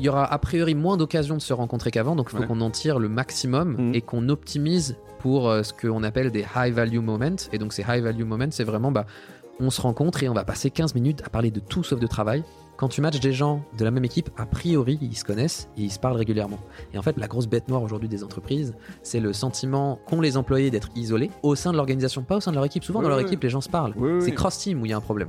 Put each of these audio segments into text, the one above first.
il y aura a priori moins d'occasions de se rencontrer qu'avant, donc il faut Ouais. qu'on en tire le maximum Mhm. et qu'on optimise pour euh, ce qu'on appelle des high value moments. Et donc ces high value moments, c'est vraiment, bah, on se rencontre et on va passer 15 minutes à parler de tout sauf de travail. Quand tu matches des gens de la même équipe, a priori, ils se connaissent et ils se parlent régulièrement. Et en fait, la grosse bête noire aujourd'hui des entreprises, c'est le sentiment qu'ont les employés d'être isolés au sein de l'organisation, pas au sein de leur équipe. Souvent, Oui, dans leur oui. équipe, les gens se parlent. Oui, C'est cross-team où il y a un problème.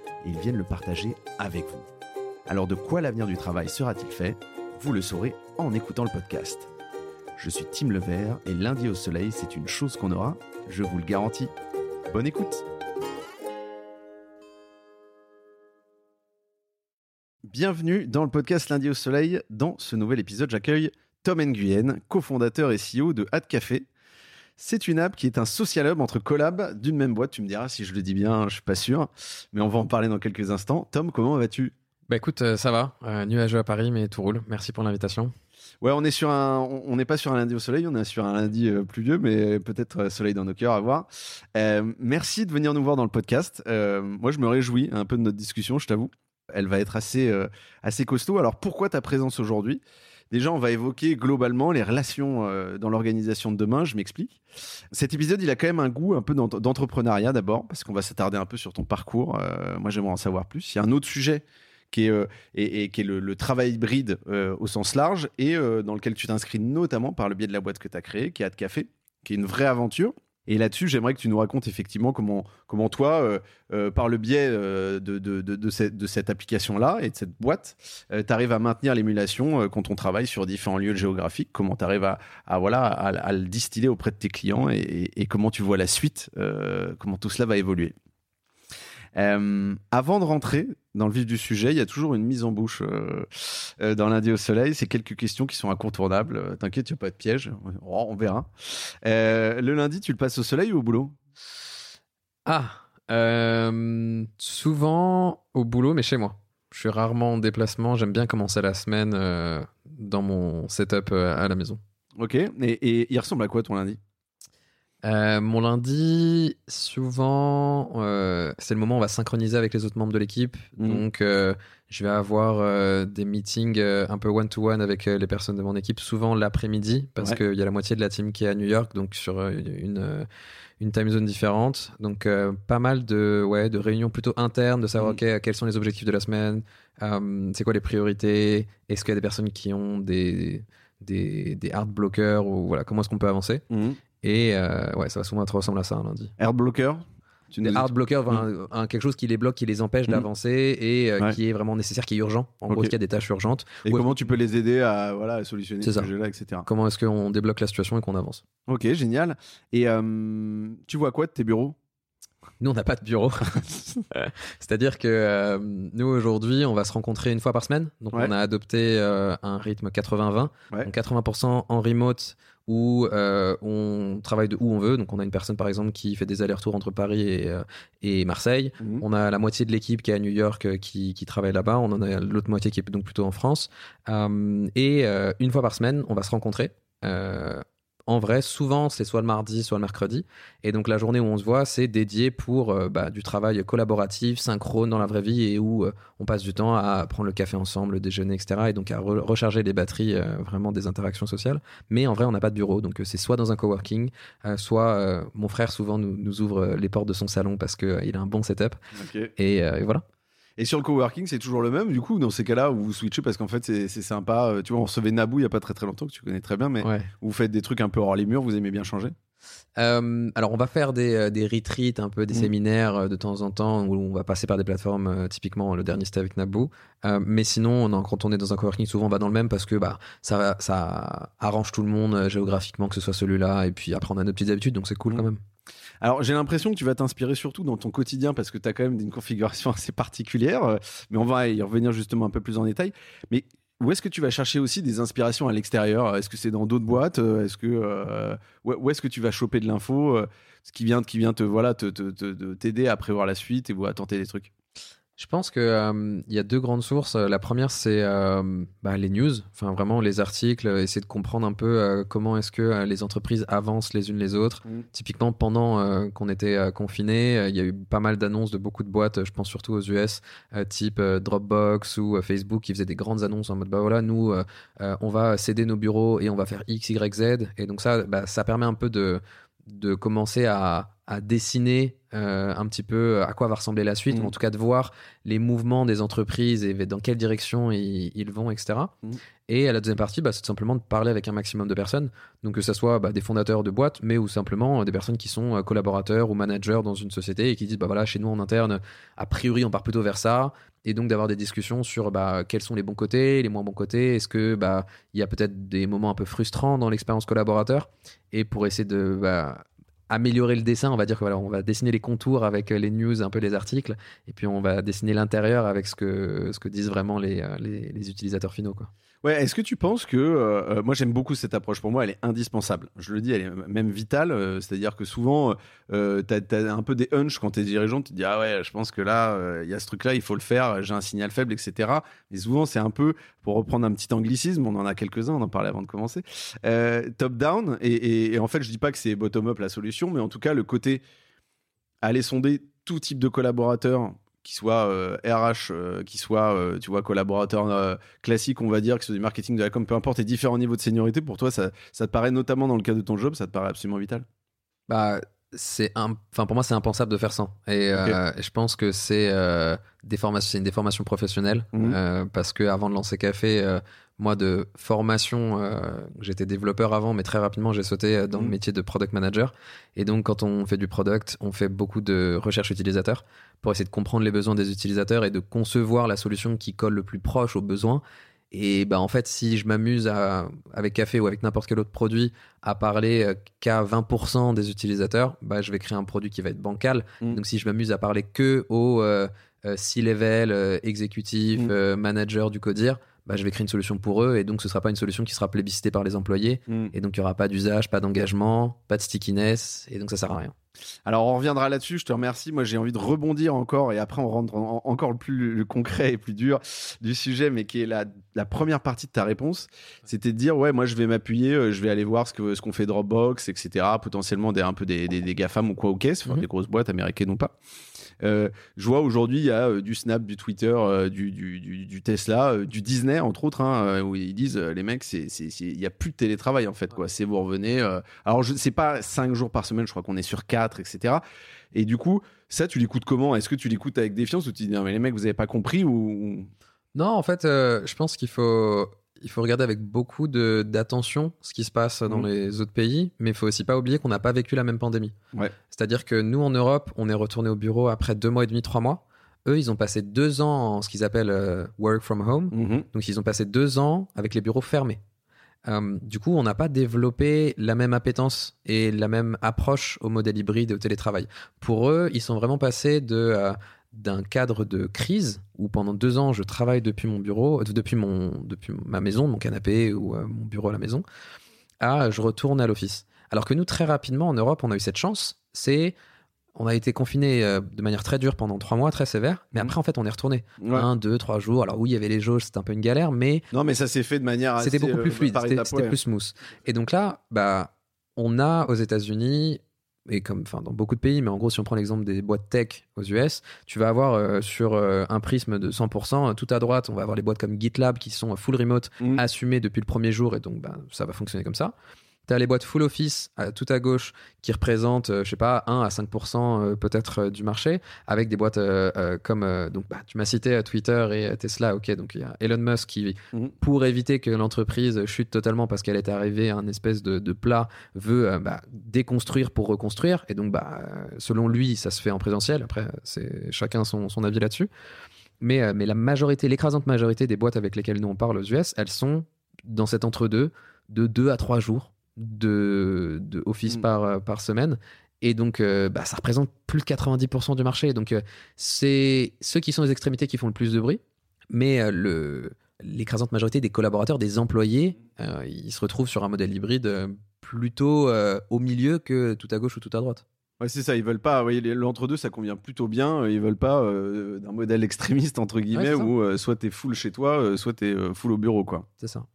ils viennent le partager avec vous. Alors de quoi l'avenir du travail sera-t-il fait? Vous le saurez en écoutant le podcast. Je suis Tim Levert et lundi au soleil, c'est une chose qu'on aura, je vous le garantis. Bonne écoute Bienvenue dans le podcast Lundi au soleil. Dans ce nouvel épisode, j'accueille Tom Nguyen, cofondateur et CEO de Ad Café. C'est une app qui est un social hub entre collabs d'une même boîte. Tu me diras si je le dis bien, je suis pas sûr, mais on va en parler dans quelques instants. Tom, comment vas-tu? Bah écoute, euh, ça va. Euh, nuageux à Paris, mais tout roule. Merci pour l'invitation. Ouais, on est sur un, on n'est pas sur un lundi au soleil, on est sur un lundi euh, pluvieux, mais peut-être soleil dans nos cœurs à voir. Merci de venir nous voir dans le podcast. Moi, je me réjouis un peu de notre discussion, je t'avoue. Elle va être assez, assez costaud. Alors, pourquoi ta présence aujourd'hui? Déjà, on va évoquer globalement les relations euh, dans l'organisation de demain. Je m'explique. Cet épisode, il a quand même un goût un peu d'ent- d'entrepreneuriat d'abord, parce qu'on va s'attarder un peu sur ton parcours. Euh, moi, j'aimerais en savoir plus. Il y a un autre sujet qui est, euh, et, le, travail hybride au sens large et dans lequel tu t'inscris notamment par le biais de la boîte que tu as créée, qui est Ad Café, qui est une vraie aventure. Et là-dessus, j'aimerais que tu nous racontes effectivement comment, comment toi, euh, euh, par le biais euh, de, cette, application-là et de cette boîte, tu arrives à maintenir l'émulation quand on travaille sur différents lieux géographiques, comment tu arrives à, voilà, à, le distiller auprès de tes clients et, comment tu vois la suite, comment tout cela va évoluer? Avant de rentrer dans le vif du sujet, il y a toujours une mise en bouche euh, euh, dans lundi au soleil. C'est quelques questions qui sont incontournables. Euh, T'inquiète, il n'y a pas de piège. Oh, on verra. Euh, le lundi, tu le passes au soleil ou au boulot? Ah, euh, souvent au boulot, mais chez moi. Je suis rarement en déplacement. J'aime bien commencer la semaine dans mon setup à la maison. Ok. Et, et il ressemble à quoi ton lundi? Euh, mon lundi, souvent, euh, c'est le moment où on va synchroniser avec les autres membres de l'équipe. Mhm. Donc, euh, je vais avoir des meetings un peu one-to-one avec les personnes de mon équipe, souvent l'après-midi, parce Ouais. qu'il y a la moitié de la team qui est à New York, donc sur une, une time zone différente. Donc, pas mal de, ouais, de réunions plutôt internes, de savoir. OK, quels sont les objectifs de la semaine, c'est quoi les priorités, est-ce qu'il y a des personnes qui ont des, des, des hard blockers, ou voilà, comment est-ce qu'on peut avancer. Et euh, ouais, ça va souvent être ressembler à ça un lundi. Air blocker tu Des hard blockers, enfin, un- quelque chose qui les bloque, qui les empêche Mhm. d'avancer et euh, Ouais. qui est vraiment nécessaire, qui est urgent. En gros, il y a des tâches urgentes. Et Ouais. comment tu peux les aider à, voilà, à solutionner ce sujet-là, etc. Comment est-ce qu'on débloque la situation et qu'on avance Ok, génial. Et euh, tu vois quoi de tes bureaux? Nous, on n'a pas de bureau. C'est-à-dire que euh, nous, aujourd'hui, on va se rencontrer une fois par semaine. Donc, Ouais. on a adopté un rythme 80-20. Ouais. Donc, 80% en remote où euh, on travaille de où on veut. Donc, on a une personne, par exemple, qui fait des allers-retours entre Paris et, euh, et Marseille. Mhm. On a la moitié de l'équipe qui est à New York euh, qui, qui travaille là-bas. On en a l'autre moitié qui est donc plutôt en France. Et une fois par semaine, on va se rencontrer. Euh, en vrai, souvent, c'est soit le mardi, soit le mercredi. Et donc, la journée où on se voit, c'est dédié pour euh, bah, du travail collaboratif, synchrone dans la vraie vie et où euh, on passe du temps à prendre le café ensemble, le déjeuner, etc. Et donc, à re- recharger les batteries euh, vraiment des interactions sociales. Mais en vrai, on n'a pas de bureau. Donc, c'est soit dans un coworking, soit mon frère souvent nous, nous ouvre les portes de son salon parce qu'il a un bon setup. Et voilà. Et sur le coworking, c'est toujours le même, du coup, dans ces cas-là, où vous switchez parce qu'en fait, c'est sympa. Euh, Tu vois, on recevait Naboo il y a pas très très longtemps, que tu connais très bien, mais Ouais. vous faites des trucs un peu hors les murs, vous aimez bien changer? Euh, alors, on va faire des, euh, des retreats, un peu des Mm. séminaires de temps en temps où on va passer par des plateformes, typiquement le dernier c'était avec Naboo. Euh, mais sinon, on quand on est dans un coworking, souvent on va dans le même parce que bah, ça, ça arrange tout le monde géographiquement, que ce soit celui-là. Et puis après, on a nos petites habitudes, donc c'est cool Mm. quand même. Alors j'ai l'impression que tu vas t'inspirer surtout dans ton quotidien parce que tu as quand même une configuration assez particulière, euh, mais on va y revenir justement un peu plus en détail. Mais où est-ce que tu vas chercher aussi des inspirations à l'extérieur? Est-ce que c'est dans d'autres boîtes? Est-ce que euh, où est-ce que tu vas choper de l'info? Ce qui vient, qui vient te voilà te, t'aider à prévoir la suite et à tenter des trucs? Je pense qu'il euh, y a deux grandes sources. La première, c'est euh, bah, les news, enfin vraiment les articles, essayer de comprendre un peu euh, comment est-ce que les entreprises avancent les unes les autres. Mmh. Typiquement, pendant qu'on était confinés, il y a eu pas mal d'annonces de beaucoup de boîtes, je pense surtout aux US, type Dropbox ou Facebook, qui faisaient des grandes annonces en mode bah voilà, nous, on va céder nos bureaux et on va faire X, Y, Z. Et donc ça, bah, ça permet un peu de, de commencer à, dessiner euh, un petit peu à quoi va ressembler la suite, ou mm. en tout cas de voir les mouvements des entreprises et dans quelle direction ils, vont, etc. Mm. Et à la deuxième partie, bah, c'est simplement de parler avec un maximum de personnes, donc que ce soit bah, des fondateurs de boîtes, mais ou simplement des personnes qui sont euh, collaborateurs ou managers dans une société et qui disent, bah voilà, chez nous en interne, a priori on part plutôt vers ça, et donc d'avoir des discussions sur bah, quels sont les bons côtés, les moins bons côtés, est-ce que bah il y a peut-être des moments un peu frustrants dans l'expérience collaborateur, et pour essayer de bah, améliorer le dessin, on va dire que voilà, on va dessiner les contours avec euh, les news, un peu les articles, et puis on va dessiner l'intérieur avec ce que, ce que disent vraiment les, euh, les, utilisateurs finaux. Quoi. Ouais, est-ce que tu penses que euh, euh, moi j'aime beaucoup cette approche pour moi elle est indispensable. Je le dis, elle est même vitale, euh, c'est-à-dire que souvent euh, tu as, un peu des hunch quand tu es dirigeant, tu te dis ah ouais, je pense que là il y a ce truc là, il faut le faire, j'ai un signal faible etc. Mais souvent c'est un peu pour reprendre un petit anglicisme, on en a quelques-uns, on en parlait avant de commencer. top down et, et, en fait, je dis pas que c'est bottom up la solution, mais en tout cas le côté aller sonder tout type de collaborateurs qui soit RH, euh, euh, qui soit, euh, tu vois, collaborateur classique, on va dire, que ce soit du marketing, de la com, peu importe, et différents niveaux de seniorité, pour toi, ça, ça te paraît, notamment dans le cas de ton job, ça te paraît absolument vital? Bah, c'est un... enfin pour moi c'est impensable de faire ça et, je pense que c'est des formations c'est une déformation professionnelle mmh. parce que avant de lancer café moi de formation j'étais développeur avant mais très rapidement j'ai sauté dans le mmh. métier de product manager et donc quand on fait du product on fait beaucoup de recherche utilisateur pour essayer de comprendre les besoins des utilisateurs et de concevoir la solution qui colle le plus proche aux besoins. Et bah en fait, si je m'amuse avec Café ou avec n'importe quel autre produit à parler euh, qu'à 20% des utilisateurs, bah je vais créer un produit qui va être bancal. Mm. Donc si je m'amuse à parler que aux euh, euh, C-level, exécutifs, mm. managers du codir, bah, je vais créer une solution pour eux et donc ce sera pas une solution qui sera plébiscitée par les employés mm. et donc il y aura pas d'usage, pas d'engagement, pas de stickiness et donc ça sert à rien. Alors on reviendra là-dessus, je te remercie. Moi j'ai envie de rebondir encore et après on rentre encore le plus concret et plus dur du sujet, mais qui est la, première partie de ta réponse. C'était de dire ouais moi je vais m'appuyer, euh, je vais aller voir ce que ce qu'on fait Dropbox, etc. Potentiellement des un peu des, des, GAFAM ou quoi ou caisse, mm-hmm. des grosses boîtes américaines ou pas. Euh, je vois aujourd'hui, il y a euh, du Snap, du Twitter, euh, du, du, du, Tesla, du Disney, entre autres, hein, où ils disent, les mecs, il n'y a plus de télétravail, en fait. quoi. C'est vous revenez. alors, je sais pas 5 jours par semaine, je crois qu'on est sur 4, etc. Et du coup, ça, tu l'écoutes comment? Est-ce que tu l'écoutes avec défiance ou tu dis, non, mais les mecs, vous n'avez pas compris ou... Non, en fait, je pense qu'il faut il faut regarder avec beaucoup d'attention ce qui se passe dans mmh. les autres pays, mais il faut aussi pas oublier qu'on n'a pas vécu la même pandémie. C'est-à-dire que nous, en Europe, on est retourné au bureau après deux mois et demi, trois mois. Eux, ils ont passé deux ans en ce qu'ils appellent euh, work from home. Mmh. Donc, ils ont passé deux ans avec les bureaux fermés. Euh, du coup, on n'a pas développé la même appétence et la même approche au modèle hybride et au télétravail. Pour eux, ils sont vraiment passés de euh, d'un cadre de crise où pendant deux ans je travaille depuis mon bureau, euh, depuis mon depuis ma maison, mon canapé ou euh, mon bureau à la maison, à je retourne à l'office. Alors que nous très rapidement en Europe on a eu cette chance, c'est on a été confiné euh, de manière très dure pendant trois mois, très sévère, mais mmh. après en fait on est retourné un, deux, trois jours. Alors oui il y avait les jauges, c'était un peu une galère, mais non mais ça s'est fait de manière c'était beaucoup plus fluide, c'était plus smooth. Et donc là bah on a aux États-Unis et comme enfin dans beaucoup de pays, mais en gros si on prend l'exemple des boîtes tech aux US, tu vas avoir euh, sur euh, un prisme de 100%, tout à droite, on va avoir les boîtes comme GitLab qui sont full remote, mmh. assumées depuis le premier jour, et donc bah, ça va fonctionner comme ça. Tu as les boîtes full office tout à gauche qui représentent, euh, je sais pas, 1 à 5% euh, peut-être euh, du marché, avec des boîtes comme, donc bah, tu m'as cité Twitter et Tesla, ok, donc il y a Elon Musk qui, mhm. pour éviter que l'entreprise chute totalement parce qu'elle est arrivée à un espèce de, plat, veut bah, déconstruire pour reconstruire, et donc bah, selon lui, ça se fait en présentiel, après c'est chacun son, son avis là-dessus. Mais, mais la majorité, l'écrasante majorité des boîtes avec lesquelles nous on parle aux US, elles sont dans cet entre-deux de 2 à 3 jours de, de office mm. par, euh, par semaine. Et donc, euh, bah, ça représente plus de 90% du marché. Donc, euh, c'est ceux qui sont les extrémités qui font le plus de bruit. Mais euh, le, l'écrasante majorité des collaborateurs, des employés, ils se retrouvent sur un modèle hybride plutôt au milieu que tout à gauche ou tout à droite. Ouais, c'est ça, ils veulent pas. ouais, L'entre-deux, ça convient plutôt bien. Ils veulent pas d'un modèle extrémiste, entre guillemets, où soit t'es full chez toi, soit t'es full au bureau, quoi. C'est ça.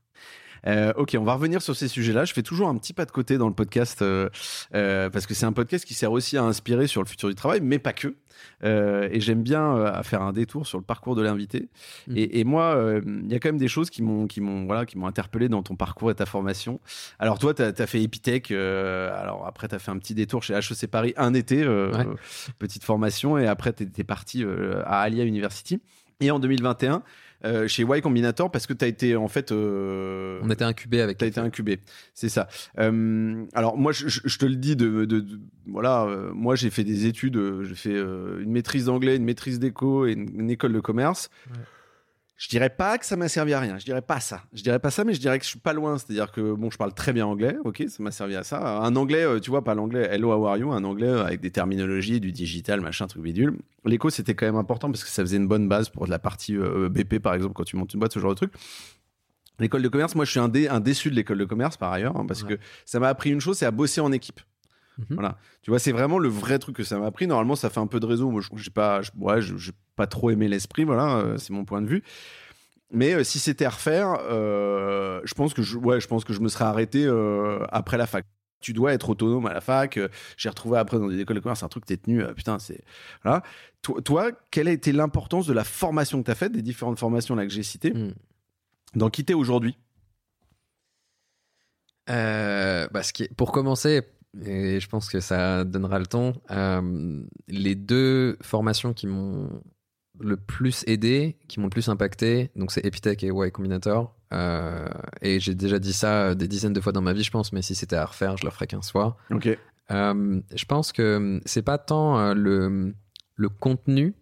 Euh, ok, on va revenir sur ces sujets-là. Je fais toujours un petit pas de côté dans le podcast euh, euh, parce que c'est un podcast qui sert aussi à inspirer sur le futur du travail, mais pas que. Euh, et j'aime bien euh, faire un détour sur le parcours de l'invité. Mhm. Et, et moi, euh, il y a quand même des choses qui m'ont, qui m'ont, voilà, qui m'ont interpellé dans ton parcours et ta formation. Alors toi, tu as, fait Epitech. euh, alors après, tu as fait un petit détour chez HEC Paris un été, euh, Ouais. petite formation, et après, tu es, parti à Alia University. Et en 2021, euh, chez Y Combinator, parce que tu as été en fait. euh, On était incubé avec. T'as été incubé, c'est ça. Euh, alors moi, je, je- je te le dis de, de- de- voilà, euh, moi j'ai fait des études, j'ai fait euh, une maîtrise d'anglais, une maîtrise d'éco et une, une école de commerce. Ouais. Je dirais pas que ça m'a servi à rien. Je dirais pas ça. Je dirais pas ça, mais je dirais que je suis pas loin. C'est-à-dire que bon, je parle très bien anglais. Ok, ça m'a servi à ça. Un anglais, euh, tu vois, pas l'anglais Hello, how are you? Un anglais euh, avec des terminologies, du digital, machin, truc bidule. L'éco, c'était quand même important parce que ça faisait une bonne base pour de la partie euh, BP, par exemple, quand tu montes une boîte, ce genre de truc. L'école de commerce, moi, je suis un, dé- un déçu de l'école de commerce par ailleurs, hein, parce Ouais. que ça m'a appris une chose, c'est à bosser en équipe. Mhm. Voilà. Tu vois, c'est vraiment le vrai truc que ça m'a appris. Normalement, ça fait un peu de réseau. Moi, je j'ai pas, je- ouais, je- j'ai pas trop aimé l'esprit. Voilà, euh, c'est mon point de vue. Mais euh, si c'était à refaire, euh, je pense que je, ouais, je pense que je me serais arrêté euh, après la fac. Tu dois être autonome à la fac. J'ai retrouvé après dans des écoles de commerce un truc que t'es tenu. putain, c'est voilà. Toi, toi, quelle a été l'importance de la formation que tu as faite, des différentes formations là que j'ai citées, Mm. dans qui t'es aujourd'hui? Euh, bah, ce qui est- pour commencer, et je pense que ça donnera le ton, euh, les deux formations qui m'ont le plus aidé, qui m'ont le plus impacté, donc c'est Epitech et Y Combinator. Euh, et j'ai déjà dit ça des dizaines de fois dans ma vie, je pense, mais si c'était à refaire, je le referais 15 fois. Ok. Euh, je pense que c'est pas tant euh, le, le contenu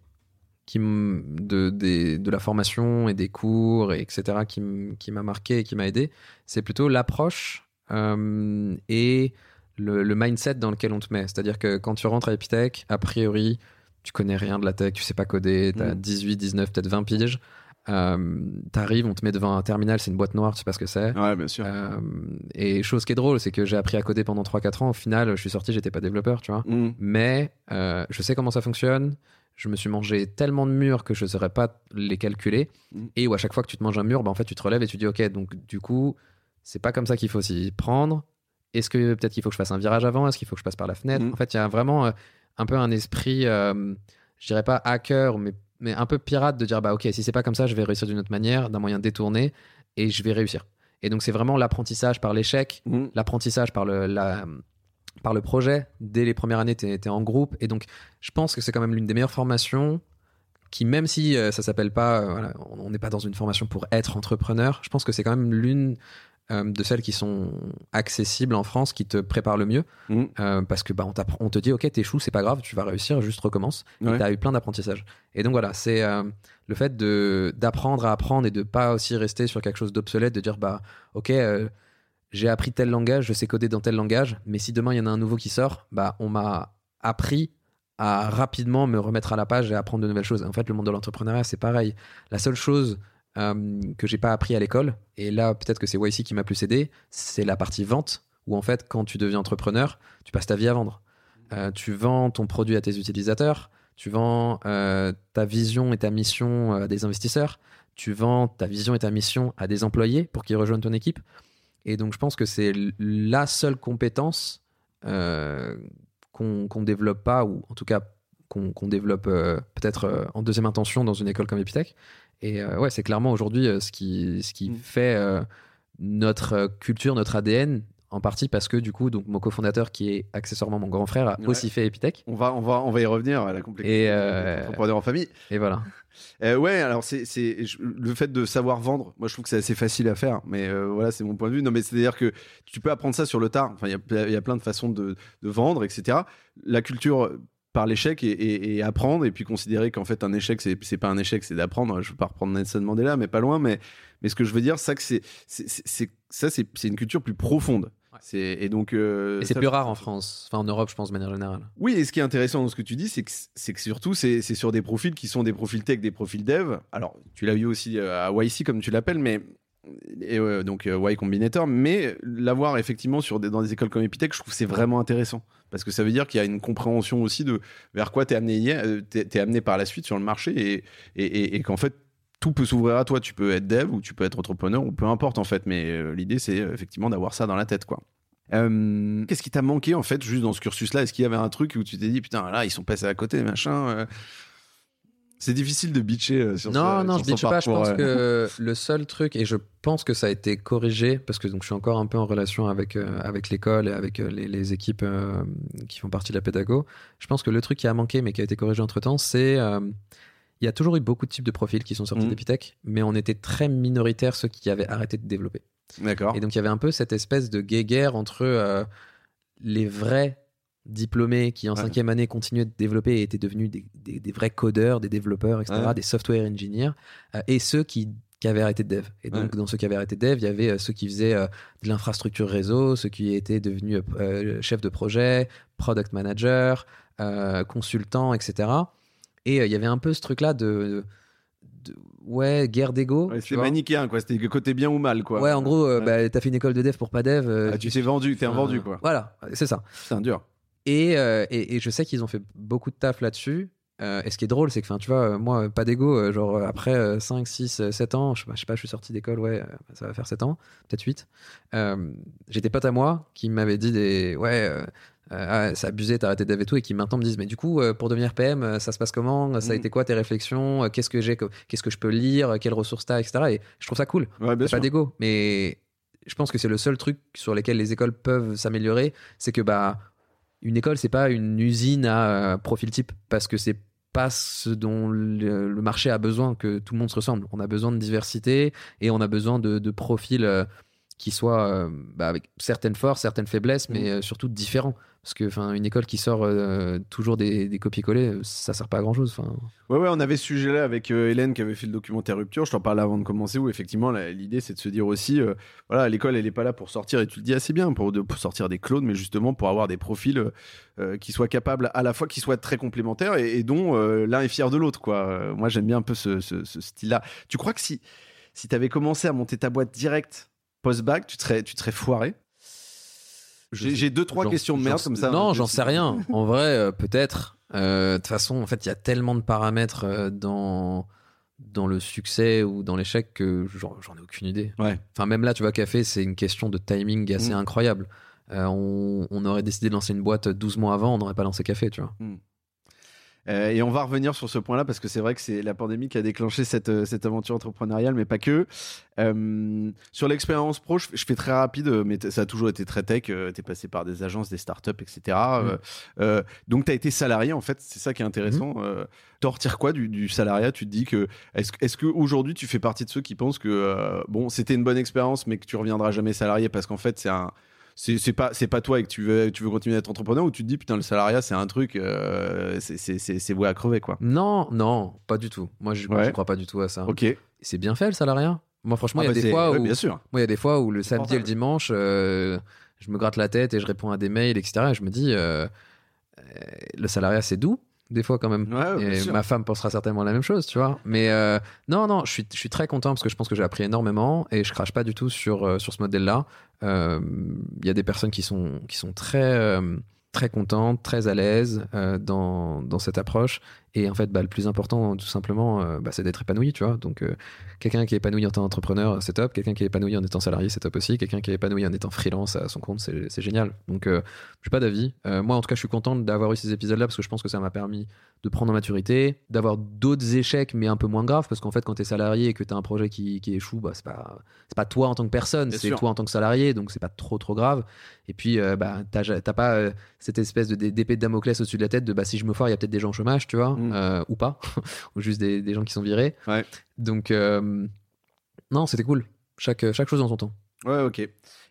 qui de, des- de la formation et des cours, et etc., qui, m'a marqué et qui m'a aidé. C'est plutôt l'approche euh, et le, le mindset dans lequel on te met. C'est-à-dire que quand tu rentres à Epitech, a priori, tu connais rien de la tech, tu sais pas coder, tu as Mm. 18, 19, peut-être 20 piges. Euh, T'arrives, on te met devant un terminal, c'est une boîte noire, tu sais pas ce que c'est. Ouais, bien sûr. Euh, et chose qui est drôle, c'est que j'ai appris à coder pendant 3-4 ans. Au final, je suis sorti, j'étais pas développeur, tu vois. Mm. Mais euh, je sais comment ça fonctionne. Je me suis mangé tellement de murs que je ne saurais pas les calculer. Mm. Et où à chaque fois que tu te manges un mur, bah, en fait, tu te relèves et tu dis, OK, donc du coup, c'est pas comme ça qu'il faut s'y prendre. Est-ce que peut-être qu'il faut que je fasse un virage avant? Est-ce qu'il faut que je passe par la fenêtre? Mm. En fait, il y a vraiment euh, un peu un esprit, euh, je dirais pas hacker, mais, mais un peu pirate de dire, bah OK, si c'est pas comme ça, je vais réussir d'une autre manière, d'un moyen détourné, et je vais réussir. Et donc, c'est vraiment l'apprentissage par l'échec, Mm. l'apprentissage par le, la, par le projet. Dès les premières années, tu étais en groupe. Et donc, je pense que c'est quand même l'une des meilleures formations qui, même si euh, ça s'appelle pas, voilà, on n'est pas dans une formation pour être entrepreneur, je pense que c'est quand même l'une euh, de celles qui sont accessibles en France, qui te préparent le mieux. Mm. Euh, parce que bah, on, on te dit, ok, t'échoues, c'est pas grave, tu vas réussir, juste recommence. Ouais. Et t'as eu plein d'apprentissages. Et donc voilà, c'est euh, le fait d'apprendre à apprendre et de pas aussi rester sur quelque chose d'obsolète, de dire, bah, ok, j'ai appris tel langage, je sais coder dans tel langage, mais si demain il y en a un nouveau qui sort, bah, on m'a appris à rapidement me remettre à la page et apprendre de nouvelles choses. En fait, le monde de l'entrepreneuriat, c'est pareil. La seule chose euh, que j'ai pas appris à l'école, et là peut-être que c'est YC qui m'a plus aidé, c'est la partie vente, où en fait quand tu deviens entrepreneur, tu passes ta vie à vendre. Euh, tu vends ton produit à tes utilisateurs, tu vends euh, ta vision et ta mission à des investisseurs, tu vends ta vision et ta mission à des employés pour qu'ils rejoignent ton équipe. Et donc je pense que c'est la seule compétence qu'on qu'on développe pas, ou en tout cas qu'on développe peut-être en deuxième intention dans une école comme Epitech. Et euh, ouais, c'est clairement aujourd'hui euh, ce qui, ce qui Mm. fait euh, notre culture, notre ADN, en partie parce que du coup, donc mon cofondateur qui est accessoirement mon grand frère a Ouais. aussi fait Epitech. On va, on va, on va y revenir à la complexité entrepreneur en famille. Et voilà. Ouais, alors c'est, le fait de savoir vendre. Moi, je trouve que c'est assez facile à faire, mais voilà, c'est mon point de vue. Non, mais c'est à dire que tu peux apprendre ça sur le tard. Enfin, il y a, il y a plein de façons de, de vendre, etc. La culture par l'échec et, et- et apprendre, et puis considérer qu'en fait un échec, c'est, pas un échec, c'est d'apprendre. Je veux pas reprendre Nelson Mandela, mais pas loin. Mais, mais ce que je veux dire, ça c'est, ça, c'est, c'est une culture plus profonde. Et donc euh, c'est plus rare en France, enfin en Europe, je pense, de manière générale. Oui, et ce qui est intéressant dans ce que tu dis, c'est que, c'est que surtout, c'est c'est sur des profils qui sont des profils tech, des profils dev. Alors, tu l'as eu aussi euh, à YC, comme tu l'appelles, mais. Et, euh, donc euh, Y Combinator, mais l'avoir effectivement sur dans des écoles comme Epitech, je trouve c'est vraiment intéressant parce que ça veut dire qu'il y a une compréhension aussi de vers quoi t'es amené hier, euh, t'es amené par la suite sur le marché et, qu'en fait tout peut s'ouvrir à toi. Tu peux être dev ou tu peux être entrepreneur ou peu importe en fait, mais euh, l'idée c'est effectivement d'avoir ça dans la tête Qu'est-ce qui t'a manqué en fait juste dans ce cursus-là? Est-ce qu'il y avait un truc où tu t'es dit putain là ils sont passés à côté machin. C'est difficile de bitcher euh, sur Non, ce- non, sur je son bitch pas. Je pense que le seul truc, et je pense que ça a été corrigé, parce que donc, je suis encore un peu en relation avec, euh, avec l'école et avec euh, les, les équipes euh, qui font partie de la pédago. Je pense que le truc qui a manqué, mais qui a été corrigé entre temps, c'est. il y a toujours eu beaucoup de types de profils qui sont sortis Mhm. d'Epitech, mais on était très minoritaires ceux qui avaient arrêté de développer. D'accord. Et donc il y avait un peu cette espèce de guéguerre entre les vrais diplômés qui en Ouais. cinquième année continuaient de développer et étaient devenus des, des- des vrais codeurs, des développeurs, etc., Ouais. des software engineers, euh, et ceux qui, qui avaient arrêté de dev. Et donc Ouais. dans ceux qui avaient arrêté de dev, il y avait euh, ceux qui faisaient euh, de l'infrastructure réseau, ceux qui étaient devenus chefs de projet, product manager, consultants, etc. Et il y avait un peu ce truc-là de, de- ouais, guerre d'ego. Ouais, C'était manichéen quoi, c'était côté bien ou mal quoi. Ouais, en gros, euh, Ouais. bah, t'as fait une école de dev pour pas dev. euh, Ah, tu t'es vendu, t'es un vendu quoi. Voilà, c'est ça. C'est un dur. Et, euh, et, et je sais qu'ils ont fait beaucoup de taf là-dessus. Euh, et ce qui est drôle, c'est que, tu vois, euh, moi, pas d'ego, genre après euh, 5, 6, euh, 7 ans, je sais pas, je, sais pas, je suis sorti d'école, ouais, ça va faire 7 ans, peut-être 8. Euh, J'étais pote à moi qui m'avait dit des. Ouais, ah, c'est abusé, t'as arrêté de et tout, et qui maintenant me disent, mais du coup, pour devenir PM, ça se passe comment? Ça a Mm. été quoi tes réflexions? Qu'est-ce que j'ai Qu'est-ce que je peux lire? Quelles ressources t'as? Etc. Et je trouve ça cool. Ouais, pas d'ego, mais je pense que c'est le seul truc sur lequel les écoles peuvent s'améliorer, c'est que bah une école c'est pas une usine à euh, profil type parce que c'est pas ce dont le, marché a besoin que tout le monde se ressemble. On a besoin de diversité et on a besoin de, de profils euh, qui soient euh, bah, avec certaines forces, certaines faiblesses, mais euh, surtout différents. Parce que enfin une école qui sort euh, toujours des, des copier-coller, ça sert pas à grand chose. Enfin, Ouais, ouais, on avait ce sujet-là avec Hélène qui avait fait le documentaire Rupture. Je t'en parlais avant de commencer où effectivement l'idée c'est de se dire aussi, voilà, l'école elle est pas là pour sortir et tu le dis assez bien pour, de- pour sortir des clones, mais justement pour avoir des profils qui soient capables à la fois qui soient très complémentaires et, et dont l'un est fier de l'autre quoi. Moi j'aime bien un peu ce, ce- ce style-là. Tu crois que si si t'avais commencé à monter ta boîte direct post bac, tu serais tu te serais foiré J'ai deux trois questions de merde comme ça. Non, hein, j'en je- sais rien. En vrai, euh, peut-être. Euh, De toute façon, en fait, il y a tellement de paramètres euh, dans dans le succès ou dans l'échec que j'en ai aucune idée. Ouais. Enfin, même là, tu vois, café, c'est une question de timing assez Mm. incroyable. On, on aurait décidé de lancer une boîte 12 mois avant, on n'aurait pas lancé café, tu vois. Euh, et on va revenir sur ce point-là parce que c'est vrai que c'est la pandémie qui a déclenché cette, euh, cette aventure entrepreneuriale, mais pas que. Euh, sur l'expérience pro, je, je fais très rapide, mais ça a toujours été très tech. Euh, T'es passé par des agences, des startups, etc. Euh, donc t'as été salarié en fait, c'est ça qui est intéressant. Euh, T'en retires quoi du, du salariat? Tu te dis que est-ce est-ce que aujourd'hui tu fais partie de ceux qui pensent que bon c'était une bonne expérience, mais que tu reviendras jamais salarié parce qu'en fait c'est un c'est pas c'est pas toi et que tu veux tu veux continuer d'être entrepreneur ou tu te dis putain le salariat c'est un truc euh, c'est c'est c'est c'est voué à crever quoi. Non, non, pas du tout. Moi, je, Ouais. crois pas du tout à ça. Ok. C'est bien fait le salariat? Moi, franchement, il Ah y a bah, des fois ouais, où bien sûr. Moi, il y a des fois où le samedi et le dimanche, euh, je me gratte la tête et je réponds à des mails, etc. Et je me dis, euh, euh, le salariat, c'est doux, des fois quand même. Ouais, et sûr. ma femme pensera certainement la même chose, tu vois. Mais euh, non, non, je suis, je suis très content parce que je pense que j'ai appris énormément et je crache pas du tout sur, euh, sur ce modèle-là. Euh, Il y a des personnes qui sont, qui sont très, très contentes, très à l'aise euh, dans, dans cette approche. Et en fait, bah, le plus important, tout simplement, euh, bah, c'est d'être épanoui, tu vois. Donc, euh, quelqu'un qui est épanoui en tant qu'entrepreneur, c'est top. Quelqu'un qui est épanoui en étant salarié, c'est top aussi. Quelqu'un qui est épanoui en étant freelance à son compte, c'est génial. Donc, euh, j'ai pas d'avis. Euh, moi, en tout cas, je suis content d'avoir eu ces épisodes-là parce que je pense que ça m'a permis de prendre en maturité, d'avoir d'autres échecs, mais un peu moins graves. Parce qu'en fait, quand tu es salarié et que tu as un projet qui, qui échoue, bah, c'est pas, c'est pas toi en tant que personne, c'est toi en tant que salarié. Donc, c'est pas trop, trop grave. Et puis, bah, t'as ja- t'as pas cette espèce de- d'épée de Damoclès au-dessus de la tête de bah, si je me foire, il y a peut-être des gens au chômage, tu vois, Mm. Euh, ou pas, ou juste des, des gens qui sont virés. Ouais. Donc, euh, non, c'était cool. Chaque, chaque chose en son temps. Ouais, ok.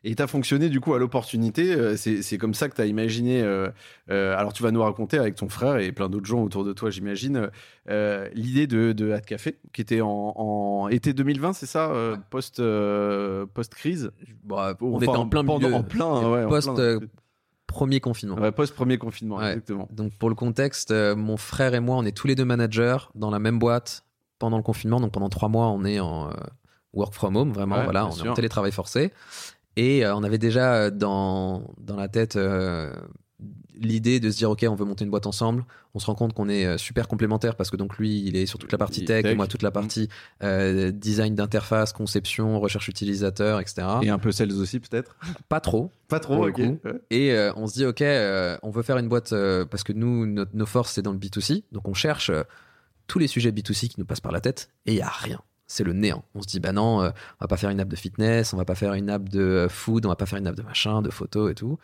Et tu as fonctionné du coup à l'opportunité. euh, C'est comme ça que tu as imaginé. euh, euh, alors, tu vas nous raconter avec ton frère et plein d'autres gens autour de toi, j'imagine, euh, l'idée de, de Hat Café, qui était en, en été 2020, c'est ça euh, Post, euh, Post-crise? Bon, on Enfin, était en plein pendant- milieu. En plein, ouais. en post, plein. Premier confinement. Ouais, post-premier confinement, Ouais. exactement. Donc pour le contexte, euh, mon frère et moi, on est tous les deux managers dans la même boîte pendant le confinement. Donc pendant trois mois, on est en euh, work from home, vraiment. Ouais, voilà, on est en télétravail forcé. Et euh, on avait déjà dans, dans la tête euh, l'idée de se dire, OK, on veut monter une boîte ensemble. On se rend compte qu'on est euh, super complémentaires parce que donc lui, il est sur toute la partie tech, tech. et moi toute la partie euh, design d'interface, conception, recherche utilisateur, etc. Et un peu sales aussi, peut-être? Pas trop. Pas trop, ok. Ouais. Et euh, on se dit, OK, euh, on veut faire une boîte euh, parce que nous, notre- nos forces, c'est dans le B2C. Donc on cherche euh, tous les sujets B2C qui nous passent par la tête et il n'y a rien. C'est le néant. On se dit, bah non, euh, on va pas faire une app de fitness, on va pas faire une app de food, on va pas faire une app de machin, de photos et tout.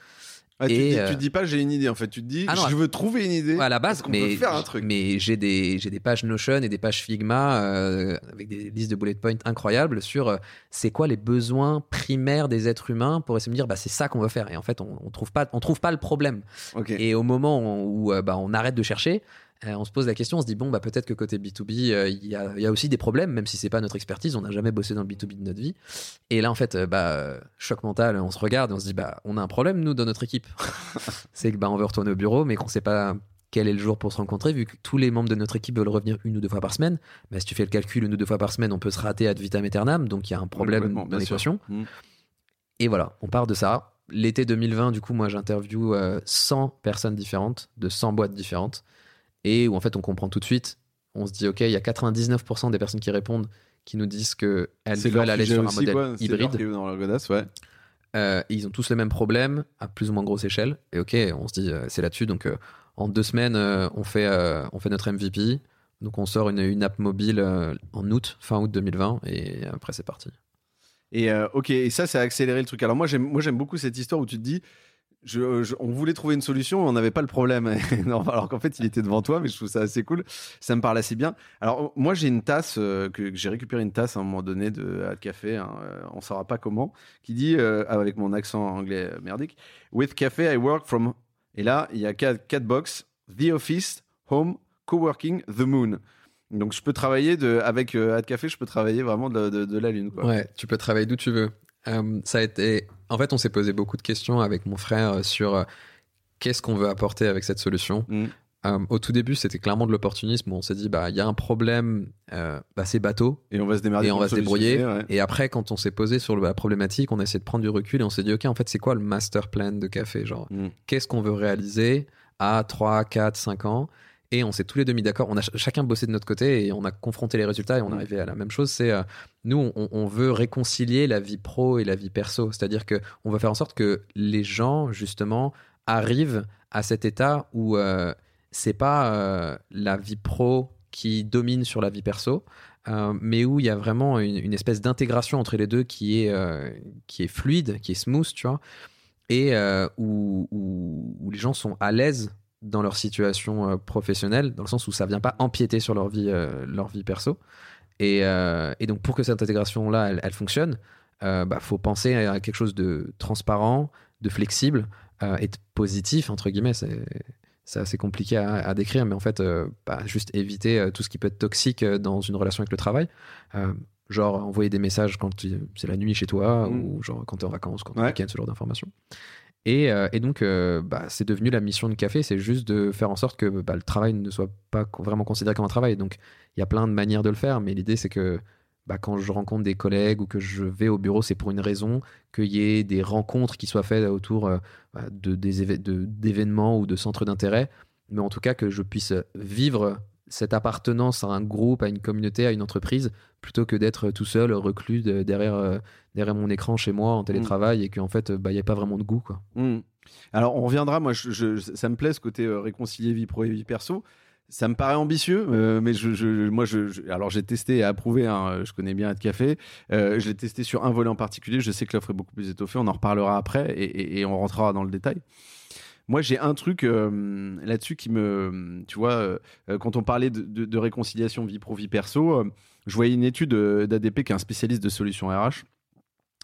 Ah, tu, Et, dis, euh, tu dis pas j'ai une idée, en fait. Tu te dis Ah non, je veux trouver une idée. à la base, qu'on mais, peut faire un truc mais j'ai des, j'ai des pages Notion et des pages Figma euh, avec des listes de bullet points incroyables sur euh, c'est quoi les besoins primaires des êtres humains pour essayer de me dire bah, c'est ça qu'on veut faire. Et en fait, on, on trouve pas, on trouve pas le problème. Et au moment où euh, bah, on arrête de chercher, euh, on se pose la question, on se dit bon bah peut-être que côté B2B euh, il y, a, il y a aussi des problèmes, même si c'est pas notre expertise, on n'a jamais bossé dans le B2B de notre vie. Et là en fait, euh, bah choc mental, on se regarde et on se dit bah on a un problème nous dans notre équipe. c'est que bah on veut retourner au bureau, mais qu'on sait pas quel est le jour pour se rencontrer, vu que tous les membres de notre équipe veulent revenir une ou deux fois par semaine. Bah, si tu fais le calcul une ou deux fois par semaine, on peut se rater ad vitam aeternam, donc il y a un problème dans l'équation. Mm. Et voilà, on part de ça. L'été 2020, du coup, moi, j'interview euh, 100 personnes différentes, de 100 boîtes différentes, et où en fait, on comprend tout de suite. On se dit, OK, il y a 99% des personnes qui répondent qui nous disent qu'elles C'est leur veulent aller sur un aussi, modèle quoi. Hybride. qui est dans leur godasse, ouais. Euh, ils ont tous les mêmes problèmes à plus ou moins grosse échelle. Et OK, on se dit, euh, c'est là-dessus. Donc, euh, en deux semaines, on, fait, on fait notre MVP. Donc, on sort une, une app mobile en août, fin août 2020, et après, c'est parti. Et ok, et ça, ça a accéléré le truc. Alors moi, j'aime beaucoup cette histoire où tu te dis, on voulait trouver une solution, on n'avait pas le problème. Alors qu'en fait, il était devant toi, mais je trouve ça assez cool. Ça me parle assez bien. Alors moi, j'ai une tasse euh, que, j'ai récupéré une tasse à un moment donné de à café. hein, euh, on saura pas comment, qui dit euh, avec mon accent anglais merdique, with café I work from. Et là, il y a quatre, quatre box, the office, home, coworking, the moon. Donc je peux travailler de, avec Ad Café, je peux travailler vraiment de, de- la lune. Ouais, tu peux travailler d'où tu veux. Ça a été. En fait, on s'est posé beaucoup de questions avec mon frère euh, sur euh, qu'est-ce qu'on veut apporter avec cette solution. Mm. Euh, au tout début, c'était clairement de l'opportunisme on s'est dit, bah, il y a un problème, euh, bah, c'est bateau. Et on va se démerder. Et on va se le débrouiller. ouais. Et après, quand on s'est posé sur la problématique, on a essayé de prendre du recul et on s'est dit, OK, en fait, c'est quoi le master plan de café Genre, Mm. qu'est-ce qu'on veut réaliser à 3, 4, 5 ans? Et on s'est tous les deux mis d'accord. On a ch- chacun bossé de notre côté et on a confronté les résultats et on est Mm. arrivé à la même chose. C'est euh, nous, on, on veut réconcilier la vie pro et la vie perso. C'est-à-dire que on veut faire en sorte que les gens justement arrivent à cet état où euh, c'est pas euh, la vie pro qui domine sur la vie perso, euh, mais où il y a vraiment une, une espèce d'intégration entre les deux qui est euh, qui est fluide, qui est smooth, tu vois, et euh, où, où, où les gens sont à l'aise dans leur situation euh, professionnelle, dans le sens où ça vient pas empiéter sur leur vie, euh, leur vie perso. Et, euh, et donc pour que cette intégration-là, elle, elle fonctionne, euh, bah, faut penser à quelque chose de transparent, de flexible et de positif entre guillemets. C'est c'est assez compliqué à, à décrire, mais en fait, euh, bah, juste éviter euh, tout ce qui peut être toxique euh, dans une relation avec le travail. Genre envoyer des messages quand c'est la nuit chez toi Mm. ou genre quand tu es en vacances, quand Ouais. week-end, ce genre d'informations. Et, euh, et donc, euh, bah, c'est devenu la mission de café, c'est juste de faire en sorte que bah, le travail ne soit pas vraiment considéré comme un travail. Donc, il y a plein de manières de le faire, mais l'idée, c'est que bah, quand je rencontre des collègues ou que je vais au bureau, c'est pour une raison, qu'il y ait des rencontres qui soient faites autour euh, de- d'événements ou de centres d'intérêt, mais en tout cas que je puisse vivre cette appartenance à un groupe, à une communauté, à une entreprise, plutôt que d'être tout seul, reclus de- derrière, euh, derrière mon écran chez moi en télétravail et qu'en fait, bah, il n'y a pas vraiment de goût. Quoi. Mm. Alors, on reviendra. Moi, je, je- ça me plaît ce côté euh, réconcilier vie pro et vie perso. Ça me paraît ambitieux, euh, mais je, je- moi, je, je- alors j'ai testé et approuvé. hein, je connais bien Ad Café. Euh, je l'ai testé sur un volet en particulier. Je sais que l'offre est beaucoup plus étoffée. On en reparlera après et, et- et on rentrera dans le détail. Moi, j'ai un truc euh, là-dessus qui me, tu vois, euh, quand on parlait de, réconciliation vie pro vie perso, euh, je voyais une étude d'ADP qui est un spécialiste de solutions RH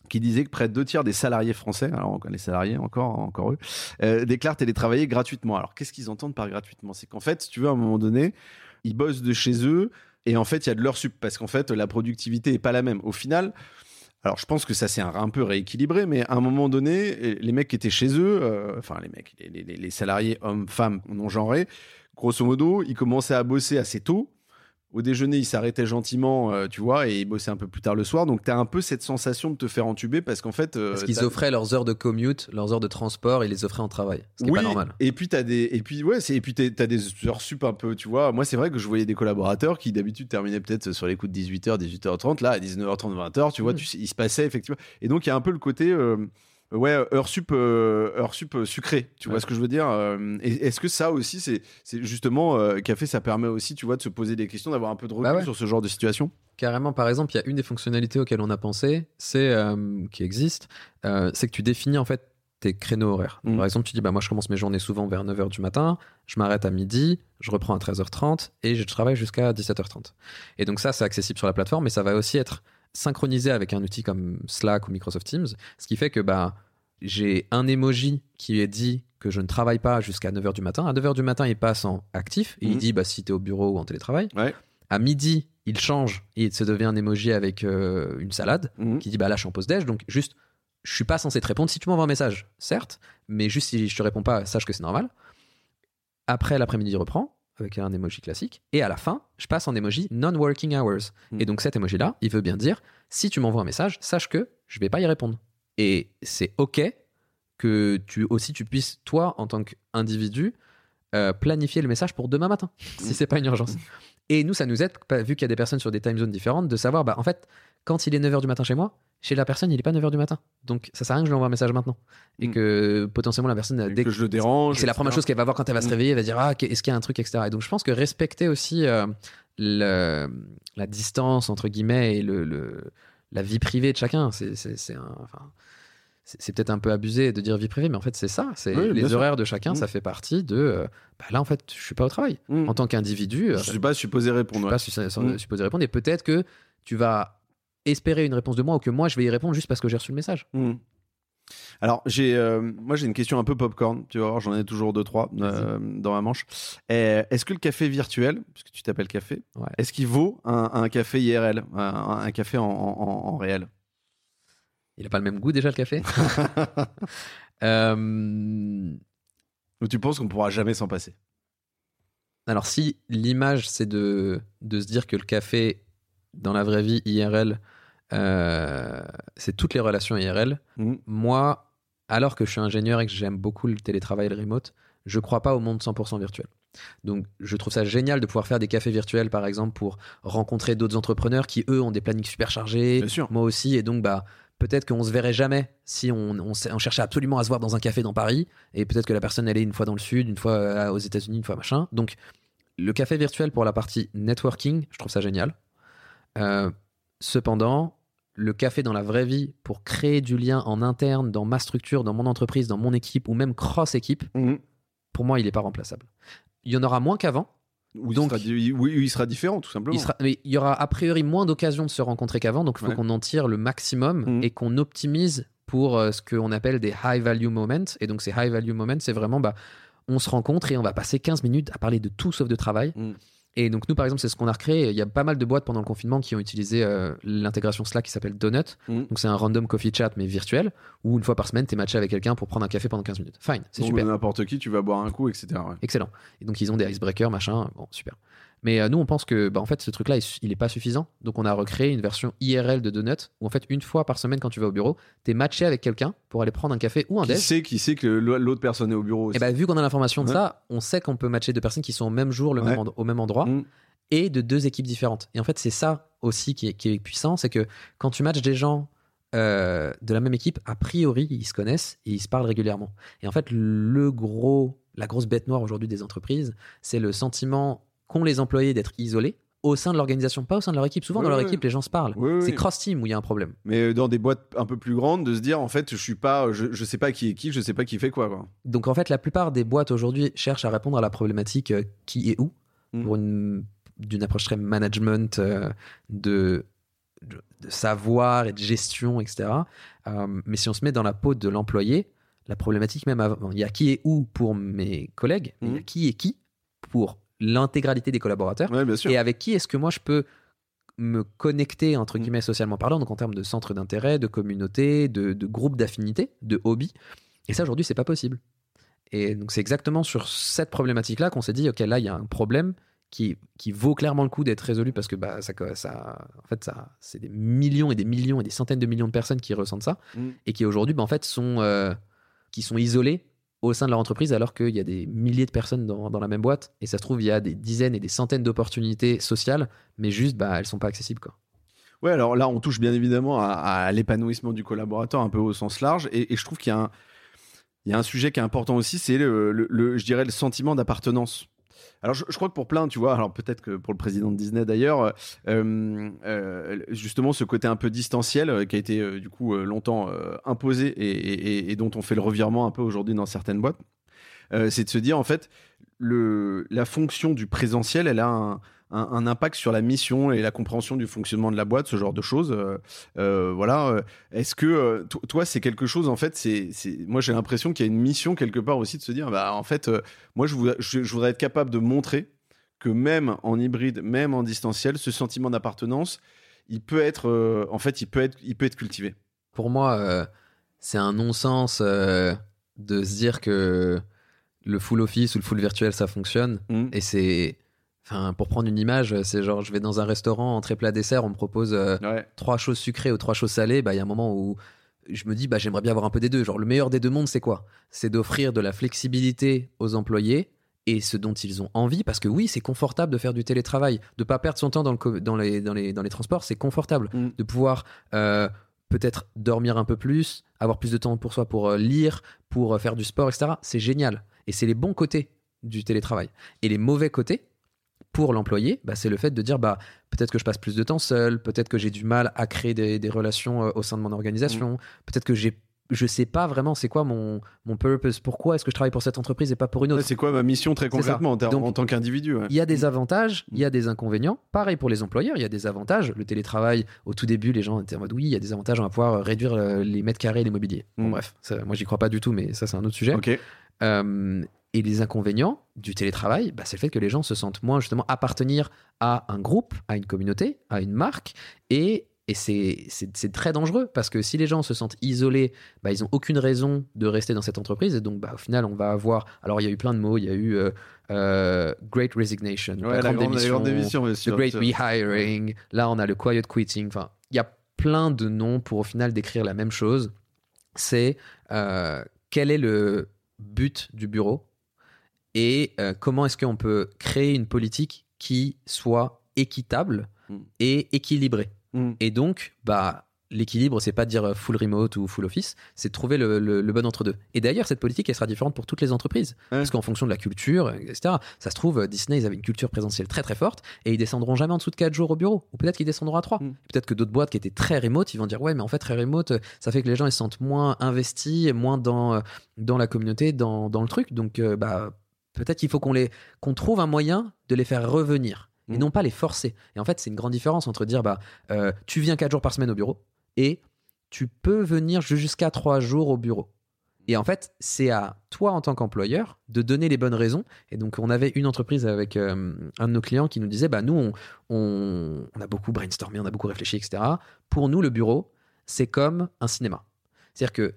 qui disait que près de deux tiers des salariés français, alors les salariés encore, encore eux, déclarent télétravailler gratuitement. Alors qu'est-ce qu'ils entendent par gratuitement? C'est qu'en fait, si tu veux, à un moment donné, ils bossent de chez eux et en fait, il y a de leur sup parce qu'en fait, la productivité est pas la même. Au final, alors, je pense que ça s'est un, peu rééquilibré, mais à un moment donné, les mecs qui étaient chez eux, euh, enfin, les mecs, les, les salariés hommes, femmes, non genrés, grosso modo, ils commençaient à bosser assez tôt au déjeuner, il s'arrêtait gentiment, euh, tu vois, et il bossait un peu plus tard le soir. Donc, tu as un peu cette sensation de te faire entuber parce qu'en fait. Euh, parce qu'ils offraient leurs heures de commute, leurs heures de transport, ils les offraient en travail. Ce qui oui, pas normal. Et puis, tu as des, et puis, ouais, et puis as des heures sup un peu, tu vois. Moi, c'est vrai que je voyais des collaborateurs qui d'habitude terminaient peut-être sur les coups de 18h, 18h30. Là, à 19h30, 20h, tu vois, mmh. tu, il se passait effectivement. Et donc, il y a un peu le côté. Euh, ouais, heure sup, euh, heure sup euh, sucrée. Tu vois ce que je veux dire euh, Est-ce que ça aussi, c'est justement Café, ça permet aussi, tu vois, de se poser des questions, d'avoir un peu de recul bah sur ce genre de situation? Carrément, par exemple, il y a une des fonctionnalités auxquelles on a pensé, c'est qui existe, c'est que tu définis en fait tes créneaux horaires. Mmh. Par exemple, tu dis, bah, moi je commence mes journées souvent vers 9h du matin, je m'arrête à midi, je reprends à 13h30 et je travaille jusqu'à 17h30. Et donc ça, c'est accessible sur la plateforme, mais ça va aussi être synchronisé avec un outil comme Slack ou Microsoft Teams, ce qui fait que bah, j'ai un emoji qui est dit que je ne travaille pas jusqu'à 9h du matin. À 9h du matin, il passe en actif et il mhm. dit bah, si tu es au bureau ou en télétravail. À midi, il change et il se devient un emoji avec euh, une salade mhm. qui dit bah là je suis en pause déj. Donc juste, je suis pas censé te répondre. Si tu m'envoies un message, certes, mais juste si je te réponds pas, sache que c'est normal. Après, l'après-midi reprend avec un emoji classique. Et à la fin, je passe en emoji non-working hours. Hmm. Et donc cet emoji-là, il veut bien dire, si tu m'envoies un message, sache que je vais pas y répondre. Et c'est OK que tu aussi tu puisses, toi, en tant qu'individu, euh, planifier le message pour demain matin, si c'est pas une urgence. Et nous, ça nous aide, vu qu'il y a des personnes sur des time zones différentes, de savoir, bah, en fait, quand il est 9h du matin chez moi, chez la personne, il n'est pas 9h du matin. Donc ça sert à rien que je lui envoie un message maintenant. Et mm. que potentiellement la personne, dès que, je le dérange. C'est la première chose qu'elle va voir quand elle va se mm. réveiller, elle va dire Ah, est-ce qu'il y a un truc, etc. Et donc je pense que respecter aussi euh, la distance, entre guillemets, et le, la vie privée de chacun, c'est enfin, c'est peut-être un peu abusé de dire vie privée, mais en fait, c'est ça. C'est les horaires de chacun, mm. ça fait partie de. Euh, bah là, en fait, je suis pas au travail. En tant qu'individu. Je suis pas supposé répondre. Je suis pas supposé répondre. Et peut-être que tu vas espérer une réponse de moi ou que moi je vais y répondre juste parce que j'ai reçu le message. Alors, j'ai, euh, moi, j'ai une question un peu popcorn. Tu voir, j'en ai toujours deux, trois euh, dans ma manche. est-ce que le café virtuel, puisque tu t'appelles café, est-ce qu'il vaut un, café IRL, un, café en, réel? Il n'a pas le même goût déjà, le café? Euh... Ou tu penses qu'on pourra jamais s'en passer? Alors, si l'image, c'est de, de se dire que le café, dans la vraie vie IRL, euh, c'est toutes les relations IRL. Mm. Moi, alors que je suis ingénieur et que j'aime beaucoup le télétravail et le remote, je crois pas au monde 100% virtuel. Donc, je trouve ça génial de pouvoir faire des cafés virtuels, par exemple, pour rencontrer d'autres entrepreneurs qui, eux, ont des plannings super chargés. Moi aussi. Et donc, bah, peut-être qu'on se verrait jamais si on, cherchait absolument à se voir dans un café dans Paris. Et peut-être que la personne, elle est une fois dans le sud, une fois euh, aux États-Unis, une fois machin. Donc, le café virtuel pour la partie networking, je trouve ça génial. Euh, cependant, le café dans la vraie vie pour créer du lien en interne dans ma structure, dans mon entreprise, dans mon équipe ou même cross-équipe, mhm. pour moi, il n'est pas remplaçable. Il y en aura moins qu'avant. Ou donc, il sera, oui, il sera différent, tout simplement. Il, mais il y aura a priori moins d'occasions de se rencontrer qu'avant, donc il faut qu'on en tire le maximum mhm. et qu'on optimise pour euh, ce qu'on appelle des high value moments. Et donc, ces high value moments, c'est vraiment, bah, on se rencontre et on va passer 15 minutes à parler de tout sauf de travail. Mhm. Et donc nous, par exemple, c'est ce qu'on a recréé. Il y a pas mal de boîtes pendant le confinement qui ont utilisé euh, l'intégration Slack qui s'appelle Donut. Mm. Donc c'est un random coffee chat mais virtuel où une fois par semaine, tu es matché avec quelqu'un pour prendre un café pendant 15 minutes. Fine, c'est super. N'importe qui, tu vas boire un coup, etc. Excellent. Et donc ils ont des icebreakers, machin. Bon, super. Mais euh, nous, on pense que bah, en fait, ce truc-là, il n'est pas suffisant. Donc, on a recréé une version IRL de Donut où en fait, une fois par semaine, quand tu vas au bureau, tu es matché avec quelqu'un pour aller prendre un café ou un qui Sait, qui sait que l'autre personne est au bureau aussi. Et bah, vu qu'on a l'information de ça, on sait qu'on peut matcher deux personnes qui sont au même jour, le même au même endroit. Mm et de deux équipes différentes. Et en fait, c'est ça aussi qui est, puissant, c'est que quand tu matches des gens euh, de la même équipe, a priori, ils se connaissent et ils se parlent régulièrement. Et en fait, le gros, la grosse bête noire aujourd'hui des entreprises, c'est le sentiment qu'ont les employés d'être isolés au sein de l'organisation, pas au sein de leur équipe. Souvent, dans leur équipe, les gens se parlent. c'est cross-team où il y a un problème. Mais dans des boîtes un peu plus grandes, de se dire, en fait, je suis pas, je, je sais pas qui est qui, je sais pas qui fait quoi, quoi. Donc, en fait, la plupart des boîtes aujourd'hui cherchent à répondre à la problématique euh, qui est où, mm. pour une d'une approche très management euh, de de, de savoir et de gestion, etc. Euh, mais si on se met dans la peau de l'employé, la problématique même avant, il y a qui est où pour mes collègues, mais il y a Mhm. qui est qui pour l'intégralité des collaborateurs, Ouais, bien sûr. et avec qui est-ce que moi je peux me connecter, entre guillemets, socialement parlant, donc en termes de centre d'intérêt, de communauté, de, de groupe d'affinité, de hobby? Et ça, aujourd'hui, c'est pas possible. Et donc, c'est exactement sur cette problématique-là qu'on s'est dit, OK, là, il y a un problème qui, qui vaut clairement le coup d'être résolu parce que bah, ça, ça, en fait, ça, c'est des millions et des millions et des centaines de millions de personnes qui ressentent ça Mm. et qui aujourd'hui, bah, en fait, sont, euh, qui sont isolées au sein de leur entreprise alors qu'il y a des milliers de personnes dans, dans la même boîte et ça se trouve il y a des dizaines et des centaines d'opportunités sociales mais juste bah elles sont pas accessibles quoi. Ouais, alors là, on touche bien évidemment à, l'épanouissement du collaborateur un peu au sens large. Et, je trouve qu'il y a un, il y a un sujet qui est important aussi, c'est le- le- je dirais, le sentiment d'appartenance. Alors, je, crois que pour plein, tu vois, alors peut-être que pour le président de Disney d'ailleurs, euh, euh, justement, ce côté un peu distanciel euh, qui a été du coup longtemps imposé et, dont on fait le revirement un peu aujourd'hui dans certaines boîtes, c'est de se dire en fait, la fonction du présentiel, elle a un, un, un impact sur la mission et la compréhension du fonctionnement de la boîte, ce genre de choses. Euh, euh, voilà. Euh, Est-ce que to- toi, c'est quelque chose en fait C'est, moi, j'ai l'impression qu'il y a une mission quelque part aussi de se dire, bah en fait, moi, je voudrais, je, je voudrais être capable de montrer que même en hybride, même en distanciel, ce sentiment d'appartenance, il peut être, euh, en fait, il peut être, il peut être cultivé. Pour moi euh, c'est un non-sens euh, de se dire que le full office ou le full virtuel ça fonctionne Mm. et c'est enfin pour prendre une image c'est genre je vais dans un restaurant entrée plat dessert on me propose euh, Ouais. trois choses sucrées ou trois choses salées, bah il y a un moment où je me dis bah j'aimerais bien avoir un peu des deux. Genre le meilleur des deux mondes c'est quoi? C'est d'offrir de la flexibilité aux employés et ce dont ils ont envie parce que oui c'est confortable de faire du télétravail, de pas perdre son temps dans, le dans, les, dans, les, dans les transports, c'est confortable Mm. de pouvoir euh, peut-être dormir un peu plus, avoir plus de temps pour soi pour euh, lire, pour euh, faire du sport, etc. C'est génial et c'est les bons côtés du télétravail et les mauvais côtés pour l'employé, bah, c'est le fait de dire bah peut-être que je passe plus de temps seul, peut-être que j'ai du mal à créer des, des relations euh, au sein de mon organisation, peut-être que j'ai je sais pas vraiment c'est quoi mon, mon purpose, pourquoi est-ce que je travaille pour cette entreprise et pas pour une autre? C'est quoi ma mission très concrètement en, ter- Donc, en tant qu'individu ouais. Il y a des avantages, il y a des inconvénients. Pareil pour les employeurs, il y a des avantages. Le télétravail, au tout début, les gens étaient en mode oui, il y a des avantages, on va pouvoir réduire euh, les mètres carrés et l'immobilier. Bon, Mm. bref, ça, moi j'y crois pas du tout, mais ça c'est un autre sujet. Ok. Euh, et les inconvénients du télétravail, bah, c'est le fait que les gens se sentent moins justement appartenir à un groupe, à une communauté, à une marque. Et, et c'est, très dangereux parce que si les gens se sentent isolés, bah, ils n'ont aucune raison de rester dans cette entreprise. Et donc, bah, au final, on va avoir. Alors, il y a eu plein de mots. Il y a eu euh, euh, Great Resignation, Ouais, la, grande, la grande démission, The sûr. Great Rehiring. Là, on a le Quiet Quitting. Enfin, il y a plein de noms pour au final décrire la même chose. C'est euh, quel est le but du bureau? Et euh, comment est-ce qu'on peut créer une politique qui soit équitable Mm. et équilibrée. Mm. Et donc, bah, l'équilibre, c'est pas de dire euh, full remote ou full office, c'est de trouver le, le- le bon entre-deux. Et d'ailleurs, cette politique, elle sera différente pour toutes les entreprises. Parce qu'en fonction de la culture, etc., ça se trouve, euh, Disney, ils avaient une culture présentielle très très forte et ils descendront jamais en dessous de 4 jours au bureau. Ou peut-être qu'ils descendront à 3. Mm. Peut-être que d'autres boîtes qui étaient très remote, ils vont dire, ouais, mais en fait, très remote, ça fait que les gens, ils se sentent moins investis, moins dans, dans la communauté, dans, dans le truc. Donc, euh, bah, peut-être qu'il faut qu'on les qu'on trouve un moyen de les faire revenir et Mm. non pas les forcer. Et en fait, c'est une grande différence entre dire bah euh, tu viens quatre jours par semaine au bureau et tu peux venir jusqu'à trois jours au bureau. Et en fait, c'est à toi en tant qu'employeur de donner les bonnes raisons. Et donc, on avait une entreprise avec euh, un de nos clients qui nous disait bah nous on, on, on a beaucoup brainstormé, on a beaucoup réfléchi, etc. Pour nous, le bureau, c'est comme un cinéma. C'est-à-dire que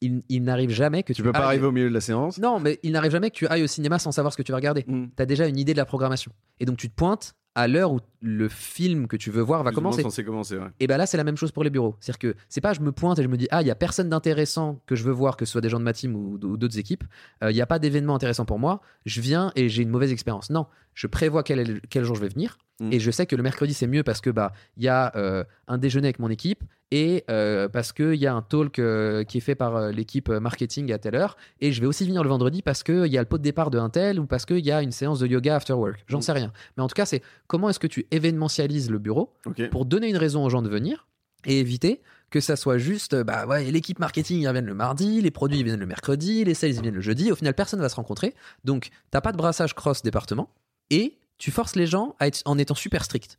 il, il n'arrive jamais que tu, Tu peux pas ailles- arriver au milieu de la séance. Non, mais il n'arrive jamais que tu ailles au cinéma sans savoir ce que tu vas regarder Mm. tu as déjà une idée de la programmation. Et donc tu te pointes à l'heure où le film que tu veux voir va Plus commencer. censé commencer, ouais. Et ben là, c'est la même chose pour les bureaux. C'est-à-dire que c'est pas je me pointe et je me dis ah, il y a personne d'intéressant que je veux voir, que ce soit des gens de ma team ou, d'autres équipes. Euh, Il n'y a pas d'événement intéressant pour moi. Je viens et j'ai une mauvaise expérience. Non, je prévois quel, est le- quel jour je vais venir. Mm. Et je sais que le mercredi, c'est mieux parce que bah il y a euh, un déjeuner avec mon équipe et euh, parce qu'il y a un talk euh, qui est fait par euh, l'équipe marketing à telle heure. Et je vais aussi venir le vendredi parce qu'il y a le pot de départ de un tel ou parce qu'il y a une séance de yoga after work. J'en Mm. sais rien. Mais en tout cas, c'est comment est-ce que tu événementialises le bureau pour donner une raison aux gens de venir et éviter que ça soit juste bah ouais l'équipe marketing ils viennent le mardi les produits ils viennent le mercredi les sales ils viennent le jeudi au final personne va se rencontrer donc t'as pas de brassage cross département et tu forces les gens à être en étant super strict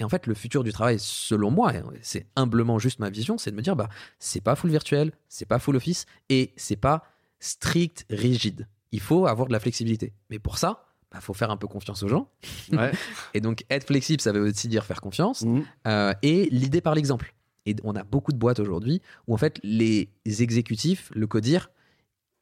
Et en fait, le futur du travail, selon moi, c'est humblement juste ma vision, c'est de me dire, bah, c'est pas full virtuel, c'est pas full office, et c'est pas strict, rigide. Il faut avoir de la flexibilité. Mais pour ça, il bah, faut faire un peu confiance aux gens. Ouais. et donc, être flexible, ça veut aussi dire faire confiance. Mhm. Euh, et l'idée par l'exemple. Et on a beaucoup de boîtes aujourd'hui où en fait les exécutifs, le codir,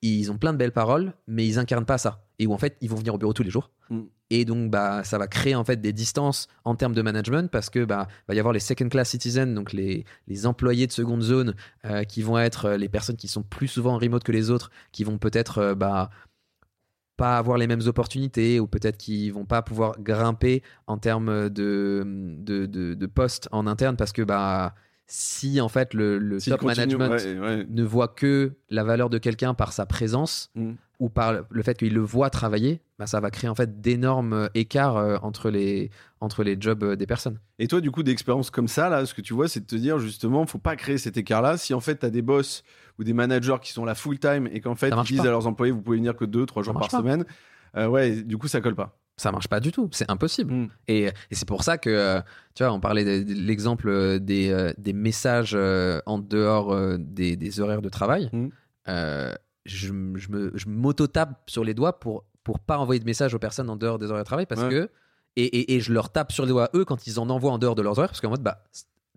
ils ont plein de belles paroles, mais ils incarnent pas ça. Et où en fait ils vont venir au bureau tous les jours. Mm. Et donc bah ça va créer en fait des distances en termes de management parce que bah va y avoir les second class citizens, donc les, les employés de seconde zone euh, qui vont être euh, les personnes qui sont plus souvent en remote que les autres, qui vont peut-être euh, bah pas avoir les mêmes opportunités ou peut-être qu'ils vont pas pouvoir grimper en termes de, de, de, de postes en interne parce que bah si en fait le, top continue, management ouais, ouais. ne voit que la valeur de quelqu'un par sa présence Mm. ou par le fait qu'il le voit travailler, bah, ça va créer en fait d'énormes écarts euh, entre les, entre les jobs euh, des personnes. Et toi, du coup, d'expérience comme ça, là, ce que tu vois, c'est de te dire justement, faut pas créer cet écart-là. Si en fait, tu as des boss ou des managers qui sont là full time et qu'en fait, ils disent pas. à leurs employés, vous pouvez venir que deux, trois jours par pas. semaine, euh, ouais, du coup, ça colle pas. Ça marche pas du tout, c'est impossible. Mm. Et, et c'est pour ça que, euh, tu vois, on parlait de, de l'exemple euh, des, euh, des messages en dehors des, des horaires de travail. Mm. Euh, je, je m'auto-tape sur les doigts pour, pour pas envoyer de messages aux personnes en dehors des horaires de travail parce Ouais. que. Et, et, et je leur tape sur les doigts eux quand ils en envoient en dehors de leurs horaires parce qu'en mode, bah,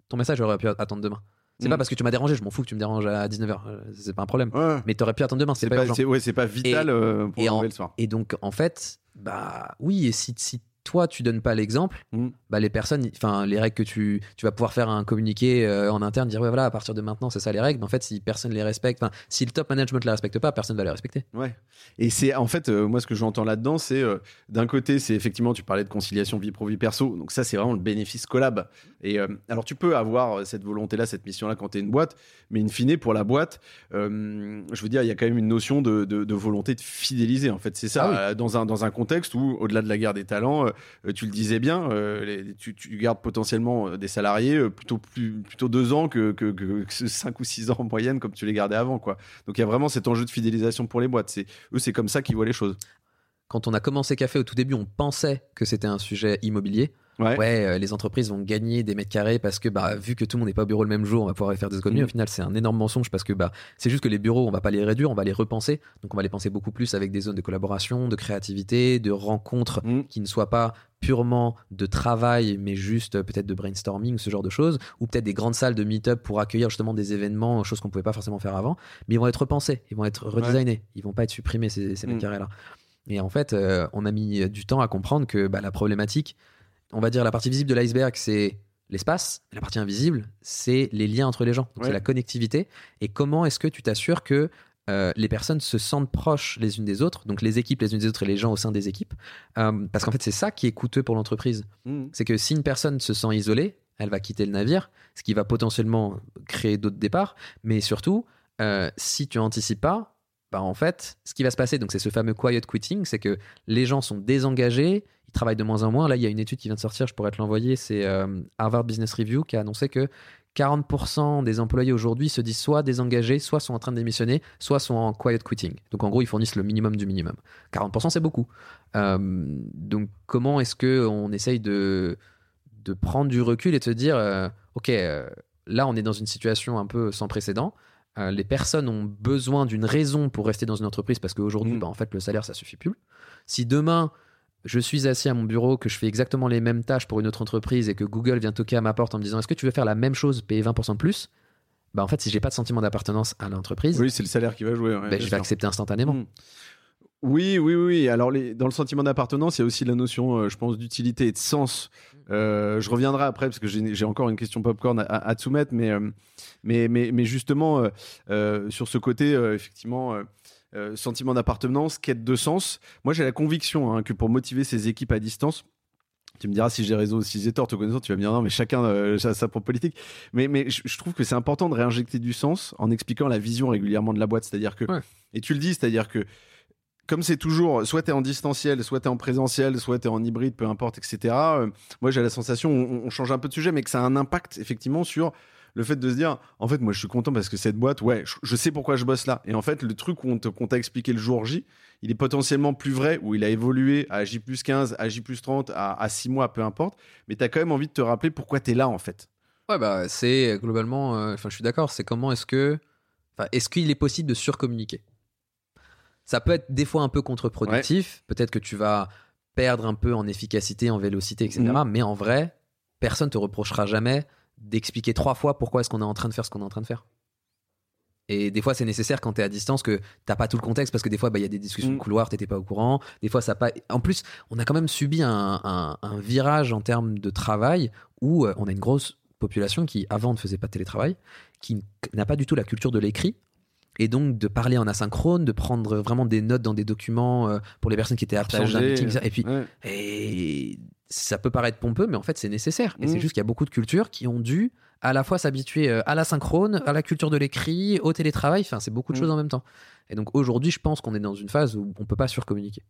ton message aurait pu attendre demain. C'est Mm. pas parce que tu m'as dérangé, je m'en fous que tu me déranges à 19h, c'est pas un problème. Ouais. Mais t'aurais pu attendre demain, c'est pas, pas, urgent. c'est- ouais, c'est pas vital euh, pour et en- le soir. Et donc, en fait, bah oui, et si, si toi tu donnes pas l'exemple, Mm. bah les personnes, enfin les règles que tu, tu vas pouvoir faire un communiqué euh, en interne, dire ouais voilà, à partir de maintenant c'est ça les règles, mais en fait si personne les respecte, si le top management les respecte pas, personne va les respecter. Ouais. Et c'est en fait, euh, moi, ce que j'entends là-dedans, c'est euh, d'un côté, c'est effectivement, tu parlais de conciliation vie pro vie perso, donc ça, c'est vraiment le bénéfice collab. Et alors, tu peux avoir cette volonté-là, cette mission-là quand tu es une boîte, mais in fine, pour la boîte, je veux dire, il y a quand même une notion de, de- de volonté de fidéliser. En fait, c'est ça, Ah oui. dans, un, dans un contexte où, au-delà de la guerre des talents, tu le disais bien, euh, tu, gardes potentiellement euh, des salariés euh, plutôt, deux ans que, cinq ou six ans en moyenne, comme tu les gardais avant. Quoi. Donc, il y a vraiment cet enjeu de fidélisation pour les boîtes. Eux, c'est comme ça qu'ils voient les choses. Quand on a commencé Café au tout début, on pensait que c'était un sujet immobilier. Ouais. Ouais, euh, les entreprises vont gagner des mètres carrés parce que bah, vu que tout le monde n'est pas au bureau le même jour, on va pouvoir faire des économies. Mhm. Au final, c'est un énorme mensonge parce que bah, c'est juste que les bureaux, on va pas les réduire, on va les repenser. Donc on va les penser beaucoup plus avec des zones de collaboration, de créativité, de rencontres Mm. qui ne soient pas purement de travail, mais juste euh, peut-être de brainstorming, ce genre de choses, ou peut-être des grandes salles de meet-up pour accueillir justement des événements, choses qu'on pouvait pas forcément faire avant, mais ils vont être repensés, ils vont être redesignés, ils vont pas être supprimés ces, ces Mm. mètres carrés-là. Et en fait, euh, on a mis du temps à comprendre que bah, la problématique, on va dire la partie visible de l'iceberg, c'est l'espace, la partie invisible, c'est les liens entre les gens, donc Ouais. c'est la connectivité, et comment est-ce que tu t'assures que euh, les personnes se sentent proches les unes des autres, donc les équipes les unes des autres et les gens au sein des équipes, Euh, parce qu'en fait c'est ça qui est coûteux pour l'entreprise. Mm. C'est que si une personne se sent isolée, elle va quitter le navire, ce qui va potentiellement créer d'autres départs, mais surtout, euh, si tu anticipes pas, bah en fait, ce qui va se passer, donc c'est ce fameux quiet quitting, c'est que les gens sont désengagés, ils travaillent de moins en moins. Là, il y a une étude qui vient de sortir, je pourrais te l'envoyer, c'est euh, Harvard Business Review qui a annoncé que 40% des employés aujourd'hui se disent soit désengagés, soit sont en train de démissionner, soit sont en quiet quitting. Donc en gros, ils fournissent le minimum du minimum. 40% c'est beaucoup. Euh, donc comment est-ce que on essaye de, de prendre du recul et de se dire, euh, ok, là on est dans une situation un peu sans précédent. Euh, les personnes ont besoin d'une raison pour rester dans une entreprise parce qu'aujourd'hui, Mm. bah, en fait, le salaire, ça suffit plus. Si demain, je suis assis à mon bureau, que je fais exactement les mêmes tâches pour une autre entreprise et que Google vient toquer à ma porte en me disant est-ce que tu veux faire la même chose, payer 20% de plus? Bah en fait, si j'ai pas de sentiment d'appartenance à l'entreprise, Oui, c'est le salaire qui va jouer. ouais, bah, je vais sûr. accepter instantanément. Mm. Oui, oui, oui. Alors, les- dans le sentiment d'appartenance, il y a aussi la notion, euh, je pense, d'utilité et de sens. Euh, je reviendrai après parce que j'ai encore une question popcorn à, à, te soumettre, mais, euh, mais, mais, mais justement, sur ce côté, effectivement, euh, sentiment d'appartenance, quête de sens, moi j'ai la conviction hein, que pour motiver ces équipes à distance, tu me diras si j'ai raison ou si j'ai tort, te connaissant, tu vas me dire non, mais chacun euh, a sa propre politique. Mais, mais je, je trouve que c'est important de réinjecter du sens en expliquant la vision régulièrement de la boîte. C'est-à-dire que, Ouais. et tu le dis, c'est-à-dire que comme c'est toujours, soit tu es en distanciel, soit tu es en présentiel, soit tu es en hybride, peu importe, etc. euh, moi, j'ai la sensation, on, on change un peu de sujet, mais que ça a un impact effectivement sur le fait de se dire, en fait, moi, je suis content parce que cette boîte, ouais, je, je sais pourquoi je bosse là. Et en fait, le truc qu'on t'a expliqué le jour J, il est potentiellement plus vrai, où il a évolué à J plus 15, à J plus 30, à, à 6 mois, peu importe. Mais tu as quand même envie de te rappeler pourquoi tu es là, en fait. Ouais, bah, c'est globalement. euh, Enfin, je suis d'accord. C'est comment est-ce que. Est-ce qu'il est possible de surcommuniquer? Ça peut être des fois un peu contre-productif. Peut-être que tu vas perdre un peu en efficacité, en vélocité, etc. Mhm. Mais en vrai, personne te reprochera jamais d'expliquer trois fois pourquoi est-ce qu'on est en train de faire ce qu'on est en train de faire. Et des fois, c'est nécessaire quand tu es à distance que t'as pas tout le contexte parce que des fois, bah, il y a des discussions de couloir, t'étais pas au courant. Des fois, ça pas. En plus, on a quand même subi un, un- un virage en termes de travail où euh, on a une grosse population qui, avant, ne faisait pas de télétravail, qui n'a pas du tout la culture de l'écrit. Et donc, de parler en asynchrone, de prendre vraiment des notes dans des documents euh, pour les personnes qui étaient absentes d'un meeting. Et puis, ouais. et ça peut paraître pompeux, mais en fait, c'est nécessaire. Et c'est juste qu'il y a beaucoup de cultures qui ont dû à la fois s'habituer euh, à la synchrone, à la culture de l'écrit, au télétravail. Enfin, c'est beaucoup de Mhm. choses en même temps. Et donc, aujourd'hui, je pense qu'on est dans une phase où on peut pas surcommuniquer.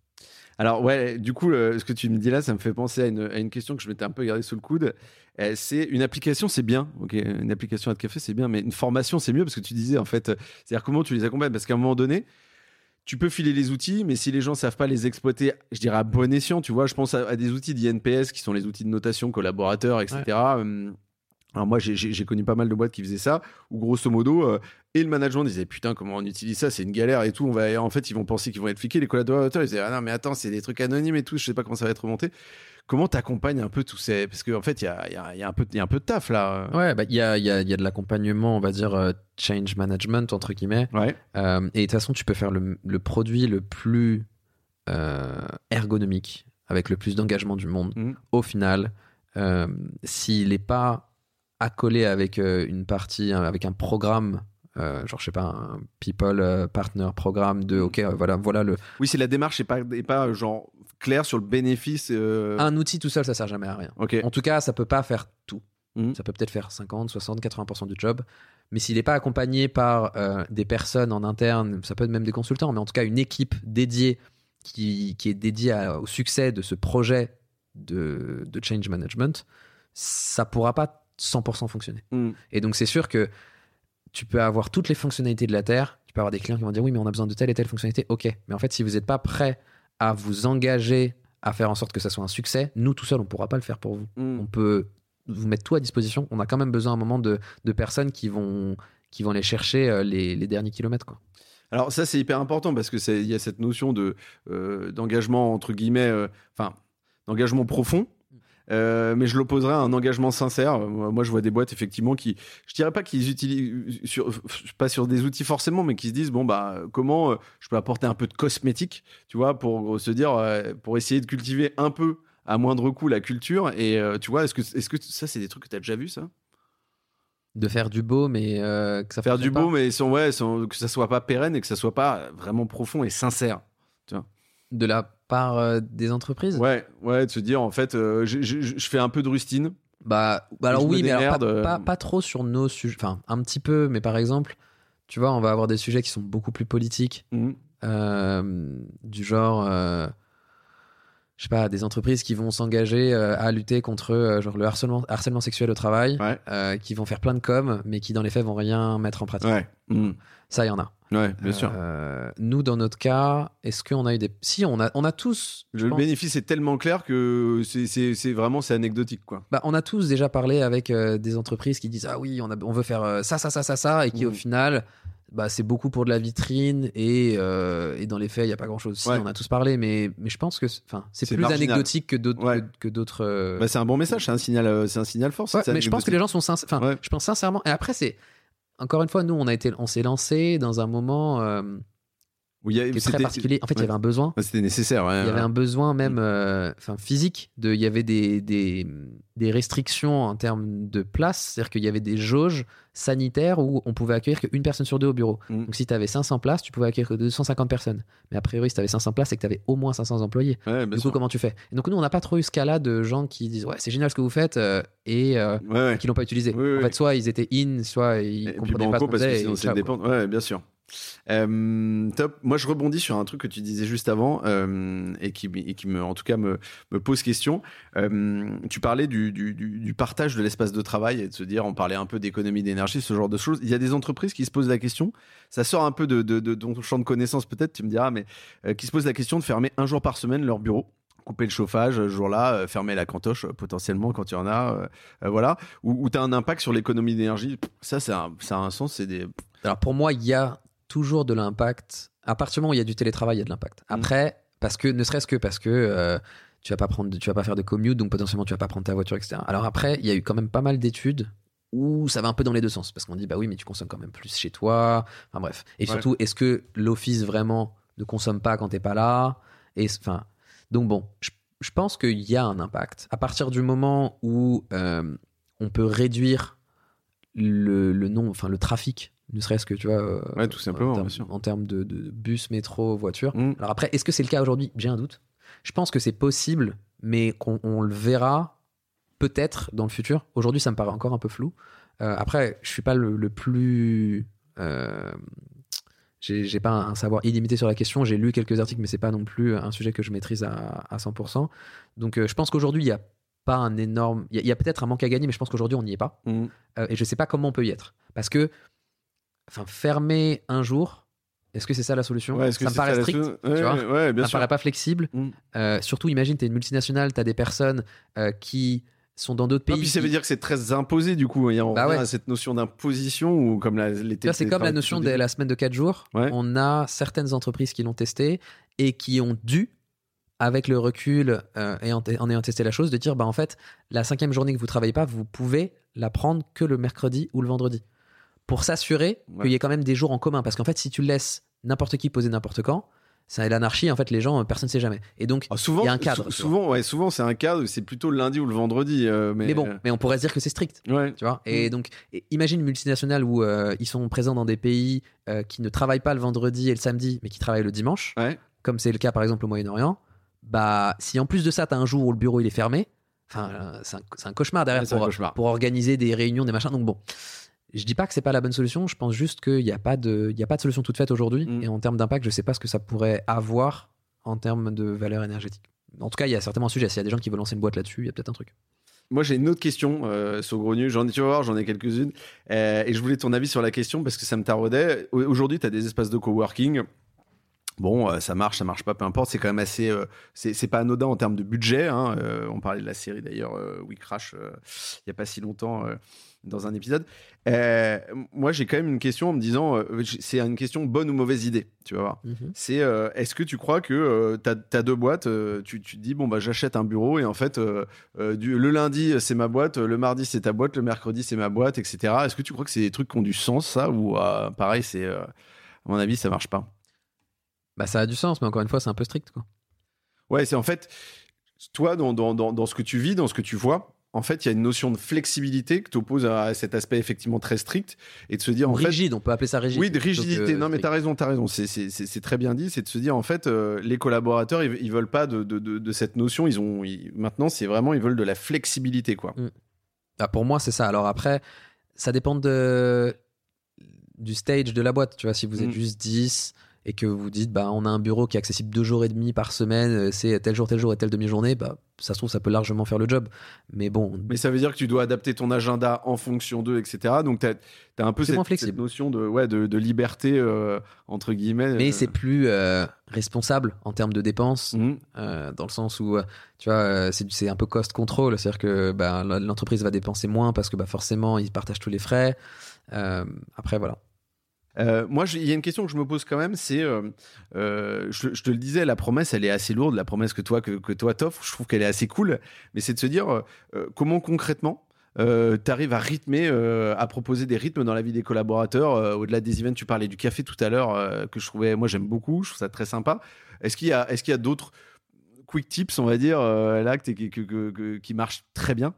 Alors ouais, du coup, le- ce que tu me dis là, ça me fait penser à une, à une question que je m'étais un peu gardée sous le coude. Euh, c'est une application, c'est bien. Ok, une application à de café, c'est bien, mais une formation, c'est mieux parce que tu disais en fait, euh, c'est-à-dire comment tu les accompagnes Parce qu'à un moment donné, tu peux filer les outils, mais si les gens savent pas les exploiter, je dirais à bon escient, tu vois, je pense à, à des outils d'INPS qui sont les outils de notation collaborateurs, etc. Hum, Alors moi, j'ai connu pas mal de boîtes qui faisaient ça, où grosso modo, euh, et le management disait putain comment on utilise ça, c'est une galère et tout. On va, en fait, ils vont penser qu'ils vont être fliqués. Les collaborateurs ils disaient ah non mais attends, c'est des trucs anonymes et tout. Je sais pas comment ça va être remonté. Comment t'accompagnes un peu tous ces parce qu'en fait il y a, il y, a, il y a un peu il y a un peu de taf là. Ouais, bah, il y, a, y, a, il y a de l'accompagnement, on va dire, euh, change management, entre guillemets. Ouais. Euh, et de toute façon, tu peux faire le, le produit le plus euh, ergonomique, avec le plus d'engagement du monde. Mhm. Au final, euh, s'il n'est pas accolé avec une partie, avec un programme, euh, genre, je sais pas, un people euh, partner programme de, ok, euh, voilà, voilà le. Oui, c'est la démarche est pas est pas euh, genre claire sur le bénéfice. euh, Un outil tout seul, ça sert jamais à rien. Ok. En tout cas, ça peut pas faire tout. Mhm. Ça peut peut-être faire 50, 60, 80% du job. Mais s'il n'est pas accompagné par euh, des personnes en interne, ça peut être même des consultants, mais en tout cas une équipe dédiée qui, qui est dédiée à- au succès de ce projet de, de change management, ça pourra pas 100% fonctionner. Mm. Et donc c'est sûr que tu peux avoir toutes les fonctionnalités de la Terre, tu peux avoir des clients qui vont dire oui mais on a besoin de telle et telle fonctionnalité, ok. Mais en fait si vous n'êtes pas prêt à vous engager à faire en sorte que ça soit un succès, nous tout seuls on pourra pas le faire pour vous Mm. on peut vous mettre tout à disposition. On a quand même besoin à un moment de, de personnes qui vont, qui vont aller chercher euh, les, les derniers kilomètres. Quoi. Alors ça c'est hyper important parce que il y a cette notion de euh, d'engagement entre guillemets, euh, enfin d'engagement profond. Euh, mais je l'opposerais à un engagement sincère. Euh, Moi, je vois des boîtes effectivement qui, je dirais pas qu'ils utilisent sur, pas sur des outils forcément, mais qui se disent bon bah comment euh, je peux apporter un peu de cosmétique, tu vois, pour se dire, euh, pour essayer de cultiver un peu à moindre coût la culture. Et euh, tu vois, est-ce que est-ce que ça c'est des trucs que tu as déjà vu ça? De faire du beau, mais euh, que ça Faire du beau, pas. mais sans, ouais, sans- que ça soit pas pérenne et que ça soit pas vraiment profond et sincère. De la part euh, des entreprises? Ouais, ouais, de se dire en fait, euh, je, je- je fais un peu de rustine. Bah, bah alors oui, mais alors pas, euh. pas, pas trop sur nos sujets. Enfin, un petit peu, mais par exemple, tu vois, on va avoir des sujets qui sont beaucoup plus politiques, euh, du genre. je sais pas, des entreprises qui vont s'engager à lutter contre genre le harcèlement, harcèlement sexuel au travail, Ouais. qui vont faire plein de com, mais qui dans les faits vont rien mettre en pratique. Ouais. Mhm. Ça, il y en a. Ouais, bien sûr. Euh, nous, dans notre cas, est-ce qu'on a eu des. Si, on a, on a tous. Le pense- bénéfice est tellement clair que c'est- vraiment c'est anecdotique quoi. Bah, on a tous déjà parlé avec euh, des entreprises qui disent Ah oui, on, a, on veut faire euh, ça, ça, ça, ça, ça, et qui au Mhm. final, bah, c'est beaucoup pour de la vitrine, et, et dans les faits, il n'y a pas grand chose. Si, Ouais. on a tous parlé, mais, mais je pense que c'est plus marginal. anecdotique que d'autres. Ouais. que- que Bah, c'est un bon message, c'est un signal, un signal fort. Mais je pense que les gens sont sincères. Enfin, Ouais. je pense sincèrement. Et après, c'est. Encore une fois, nous, on, s'est lancé dans un moment euh, Oui, a- très particulier. En fait, il y avait un besoin. C'était nécessaire. ouais, Il y avait ouais. un besoin même euh, physique. De, il y avait des, des, des restrictions en termes de place. C'est-à-dire qu'il y avait des jauges sanitaires où on pouvait accueillir qu'une personne sur deux au bureau. Mm. Donc si tu avais 500 places, tu pouvais accueillir que 250 personnes. Mais a priori, si tu avais 500 places, c'est que tu avais au moins 500 employés. Du coup, sûr. comment tu fais? Et donc nous, on n'a pas trop eu ce cas-là de gens qui disent Ouais, c'est génial ce que vous faites euh, et euh, qui l'ont pas utilisé. Oui, en oui. fait, soit ils étaient in, soit ils Et puis comprenaient pas banco ce qu'on parce que sinon et ciao, dépend. Ouais, bien sûr. Euh, top. Moi, je rebondis sur un truc que tu disais juste avant euh, et, qui, me, en tout cas, me, pose question. Euh, tu parlais du, partage de l'espace de travail et de se dire, on parlait un peu d'économie d'énergie, ce genre de choses. Il y a des entreprises qui se posent la question. Ça sort un peu de, ton champ de connaissances, peut-être, tu me diras, mais qui se posent la question de fermer un jour par semaine leur bureau couper le chauffage ce jour-là, fermer la cantoche potentiellement quand il y en a, voilà, ou, tu as un impact sur l'économie d'énergie? Ça, ça, ça a un sens. Des. Alors pour moi, il y a toujours de l'impact. À partir du moment où il y a du télétravail, il y a de l'impact. Mm. Après, parce que ne serait-ce que parce que euh, tu vas pas prendre, tu vas pas faire de commute, donc potentiellement tu vas pas prendre ta voiture, etc. Alors après, il y a eu quand même pas mal d'études où ça va un peu dans les deux sens, parce qu'on dit bah oui, mais tu consommes quand même plus chez toi. Enfin bref. Et surtout, est-ce que l'office vraiment ne consomme pas quand t'es pas là? Et enfin, donc bon, je, pense qu'il y a un impact. À partir du moment où euh, on peut réduire le, le nom, enfin le trafic ne serait-ce que tu vois euh, tout simplement en, termes, de, bus métro voiture. Mm. alors après est-ce que c'est le cas aujourd'hui? J'ai un doute. Je pense que c'est possible mais qu'on le verra peut-être dans le futur. Aujourd'hui ça me paraît encore un peu flou. Euh, après je suis pas le, plus euh, j'ai pas un, savoir illimité sur la question. J'ai lu quelques articles mais c'est pas non plus un sujet que je maîtrise à, 100% donc euh, je pense qu'aujourd'hui il y a pas un énorme il y a, peut-être un manque à gagner mais je pense qu'aujourd'hui on n'y est pas. Mm. et je sais pas comment on peut y être. Parce que enfin, fermer un jour, est-ce que c'est ça la solution Ça me paraît strict, tu vois ça me paraît pas flexible. Mm. Euh, surtout, imagine, tu es une multinationale, tu as des personnes euh, qui sont dans d'autres pays. puis ça veut dire que c'est très imposé du coup. Il y a bah cette notion d'imposition ou comme la, C'est comme la notion de la semaine de 4 jours. On a certaines entreprises qui l'ont testé et qui ont dû, avec le recul euh, et en, en, ayant testé la chose, de dire bah en fait la cinquième journée que vous travaillez pas, vous pouvez la prendre que le mercredi ou le vendredi pour s'assurer qu'il y ait quand même des jours en commun. Parce qu'en fait, si tu laisses n'importe qui poser n'importe quand, c'est l'anarchie. En fait, les gens, personne ne sait jamais. Et donc, ah, il y a un cadre. souvent, ouais, souvent, c'est un cadre. C'est plutôt le lundi ou le vendredi. Euh, mais... bon, mais on pourrait se dire que c'est strict. Tu vois. Et mm. donc, imagine une multinationale où euh, ils sont présents dans des pays euh, qui ne travaillent pas le vendredi et le samedi, mais qui travaillent le dimanche. Comme c'est le cas, par exemple, au Moyen-Orient. Bah, si en plus de ça, tu as un jour où le bureau il est fermé, enfin, c'est un, cauchemar derrière pour, pour organiser des réunions, des machins. Donc bon. Je dis pas que c'est pas la bonne solution, je pense juste qu'il n'y a, pas de, a pas de solution toute faite aujourd'hui. Mm. Et en termes d'impact, je sais pas ce que ça pourrait avoir en termes de valeur énergétique. En tout cas, il y a certainement un sujet. S'il y a des gens qui veulent lancer une boîte là-dessus, il y a peut-être un truc. Moi, j'ai une autre question, euh, Saugrenu. J'en ai, tu vas voir, j'en ai quelques-unes. Euh, et je voulais ton avis sur la question parce que ça me taraudait. Aujourd'hui, tu as des espaces de coworking. Bon, euh, ça marche, ça marche pas, peu importe. C'est quand même assez. Euh, c'est pas anodin en termes de budget. Hein. on parlait de la série d'ailleurs, We Crash, il y a pas si longtemps dans un épisode. Euh, moi, j'ai quand même une question en me disant, euh, c'est une question bonne ou mauvaise idée, tu vas voir. Mhm. C'est, euh, est-ce que tu crois que tu as, deux boîtes, tu, tu, te dis, bon, bah, j'achète un bureau et en fait, du, le lundi, c'est ma boîte, le mardi, c'est ta boîte, le mercredi, c'est ma boîte, etc. Est-ce que tu crois que c'est des trucs qui ont du sens, ça, ou pareil, c'est, à mon avis, ça marche pas? Bah, ça a du sens, mais encore une fois, c'est un peu strict, quoi. Ouais, c'est en fait, toi, dans, dans, dans, dans ce que tu vis, dans ce que tu vois, en fait, il y a une notion de flexibilité que tu opposes à cet aspect effectivement très strict et de se dire en rigide, on peut appeler ça rigide. Oui, de rigidité. non, mais tu as raison, tu as raison. C'est très bien dit. C'est de se dire en fait, euh, les collaborateurs, ils, ils veulent pas de, de, de, cette notion. Ils ont maintenant, c'est vraiment, ils veulent de la flexibilité, quoi. Mm. Ah, pour moi, c'est ça. Alors après, ça dépend de du stage de la boîte. Tu vois, si vous êtes mm. juste 10 et que vous dites bah on a un bureau qui est accessible deux jours et demi par semaine, euh, c'est tel jour, tel jour et telle demi-journée, bah ça se trouve ça peut largement faire le job. Mais bon. Mais ça veut dire que tu dois adapter ton agenda en fonction d'eux, etc. Donc tu as, un peu cette, notion de, ouais, de, liberté euh, entre guillemets. Mais euh. c'est plus responsable en termes de dépenses, mmh. dans le sens où tu vois c'est un peu cost control, c'est-à-dire que bah, l'entreprise va dépenser moins parce que bah, forcément ils partagent tous les frais. après voilà. Euh, moi, il y a une question que je me pose quand même, c'est, euh, euh, je, te le disais, la promesse, elle est assez lourde, la promesse que toi, que, que toi t'offres, je trouve qu'elle est assez cool, mais c'est de se dire comment concrètement tu arrives à rythmer, à proposer des rythmes dans la vie des collaborateurs. Au-delà des events, tu parlais du café tout à l'heure, que je trouvais, moi j'aime beaucoup, je trouve ça très sympa. Est-ce qu'il y a, est-ce a d'autres quick tips, on va dire, là, qui, qui marchent très bien?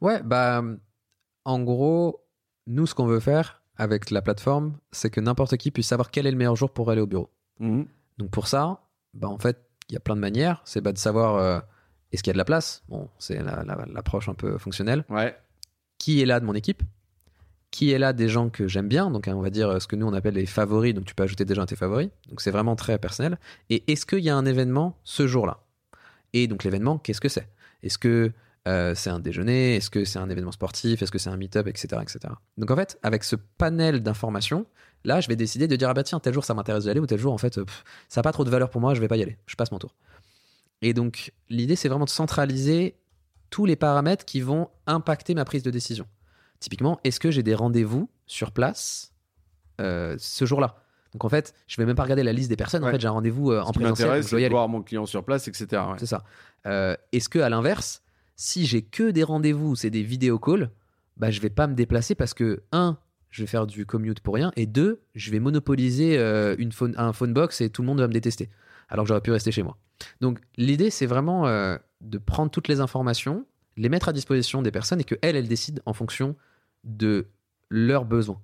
Ouais, bah, en gros, nous, ce qu'on veut faire, avec la plateforme, c'est que n'importe qui puisse savoir quel est le meilleur jour pour aller au bureau. Mhm. Donc pour ça, bah en fait, il y a plein de manières. C'est bah, de savoir euh, est-ce qu'il y a de la place? Bon, c'est l'approche un peu fonctionnelle. Ouais. Qui est là de mon équipe? Qui est là des gens que j'aime bien, donc hein, on va dire euh, ce que nous on appelle les favoris, donc tu peux ajouter des gens à tes favoris, donc c'est vraiment très personnel. Et est-ce qu'il y a un événement ce jour-là? Et donc l'événement, qu'est-ce que c'est? Est-ce que euh, c'est un déjeuner Est-ce que c'est un événement sportif Est-ce que c'est un meet-up, etc., etc. Donc en fait, avec ce panel d'informations, là, je vais décider de dire ah bah tiens, tel jour ça m'intéresse d'y aller ou tel jour en fait pff, ça n'a pas trop de valeur pour moi, je vais pas y aller, je passe mon tour. Et donc l'idée c'est vraiment de centraliser tous les paramètres qui vont impacter ma prise de décision. Typiquement, est-ce que j'ai des rendez-vous sur place euh, ce jour-là? Donc en fait, je vais même pas regarder la liste des personnes. En fait, j'ai un rendez-vous euh, en présentiel. je dois y aller. voir mon client sur place, etc. ouais. C'est ça. Euh, Est-ce que à l'inverse, si j'ai que des rendez-vous, c'est des vidéo calls, bah je vais pas me déplacer parce que un, je vais faire du commute pour rien, et deux, je vais monopoliser euh, un phone box et tout le monde va me détester, alors que j'aurais pu rester chez moi. Donc l'idée, c'est vraiment euh, de prendre toutes les informations, les mettre à disposition des personnes et que elles, décident en fonction de leurs besoins.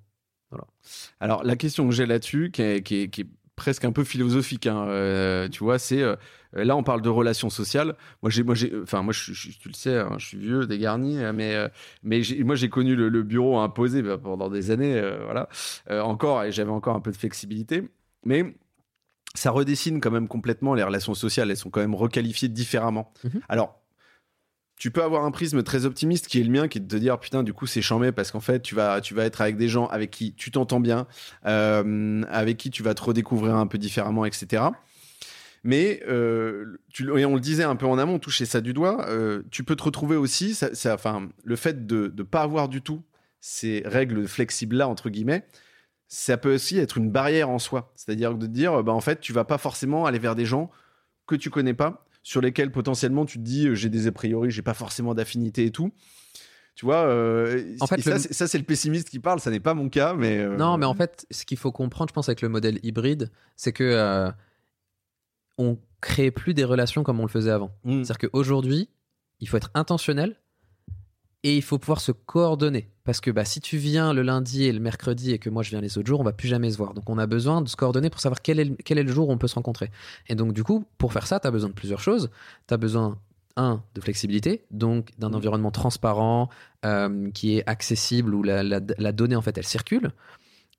Alors, la question que j'ai là-dessus, qui est presque un peu philosophique, hein, euh, tu vois, c'est euh, là, on parle de relations sociales. Moi, j'ai, moi, j'ai, enfin, moi, je, je- tu le sais, hein, je suis vieux, dégarni, euh, mais, euh, mais j'ai- moi, j'ai connu le, le bureau imposé bah, pendant des années, voilà, encore, et j'avais encore un peu de flexibilité, mais ça redessine quand même complètement les relations sociales. Elles sont quand même requalifiées différemment. Mhm. Alors. Tu peux avoir un prisme très optimiste qui est le mien, qui est de te dire putain du coup c'est chambé parce qu'en fait tu vas tu vas être avec des gens avec qui tu t'entends bien, euh, avec qui tu vas te redécouvrir un peu différemment, etc. Mais euh, et on le disait un peu en amont, toucher ça du doigt, euh, tu peux te retrouver aussi, ça, enfin, le fait de ne pas avoir du tout ces règles flexibles-là, entre guillemets, ça peut aussi être une barrière en soi. C'est-à-dire de dire, bah, en fait, tu vas pas forcément aller vers des gens que tu connais pas, sur lesquels potentiellement tu te dis, euh, j'ai des a priori, j'ai pas forcément d'affinité et tout. Tu vois, euh, En fait, et ça, le- c'est- ça, c'est le pessimiste qui parle, ça n'est pas mon cas, mais. euh, Non, mais en fait, ce qu'il faut comprendre, je pense, avec le modèle hybride, c'est que euh, on crée plus des relations comme on le faisait avant. Mm. C'est-à-dire qu'aujourd'hui, il faut être intentionnel et il faut pouvoir se coordonner. Parce que bah, si tu viens le lundi et le mercredi et que moi je viens les autres jours, on va plus jamais se voir. Donc on a besoin de se coordonner pour savoir quel est le, quel est le jour où on peut se rencontrer. Et donc du coup, pour faire ça, tu as besoin de plusieurs choses. Tu as besoin, un, de flexibilité, donc d'un Mhm. environnement transparent euh, qui est accessible où la, la- la donnée en fait elle circule.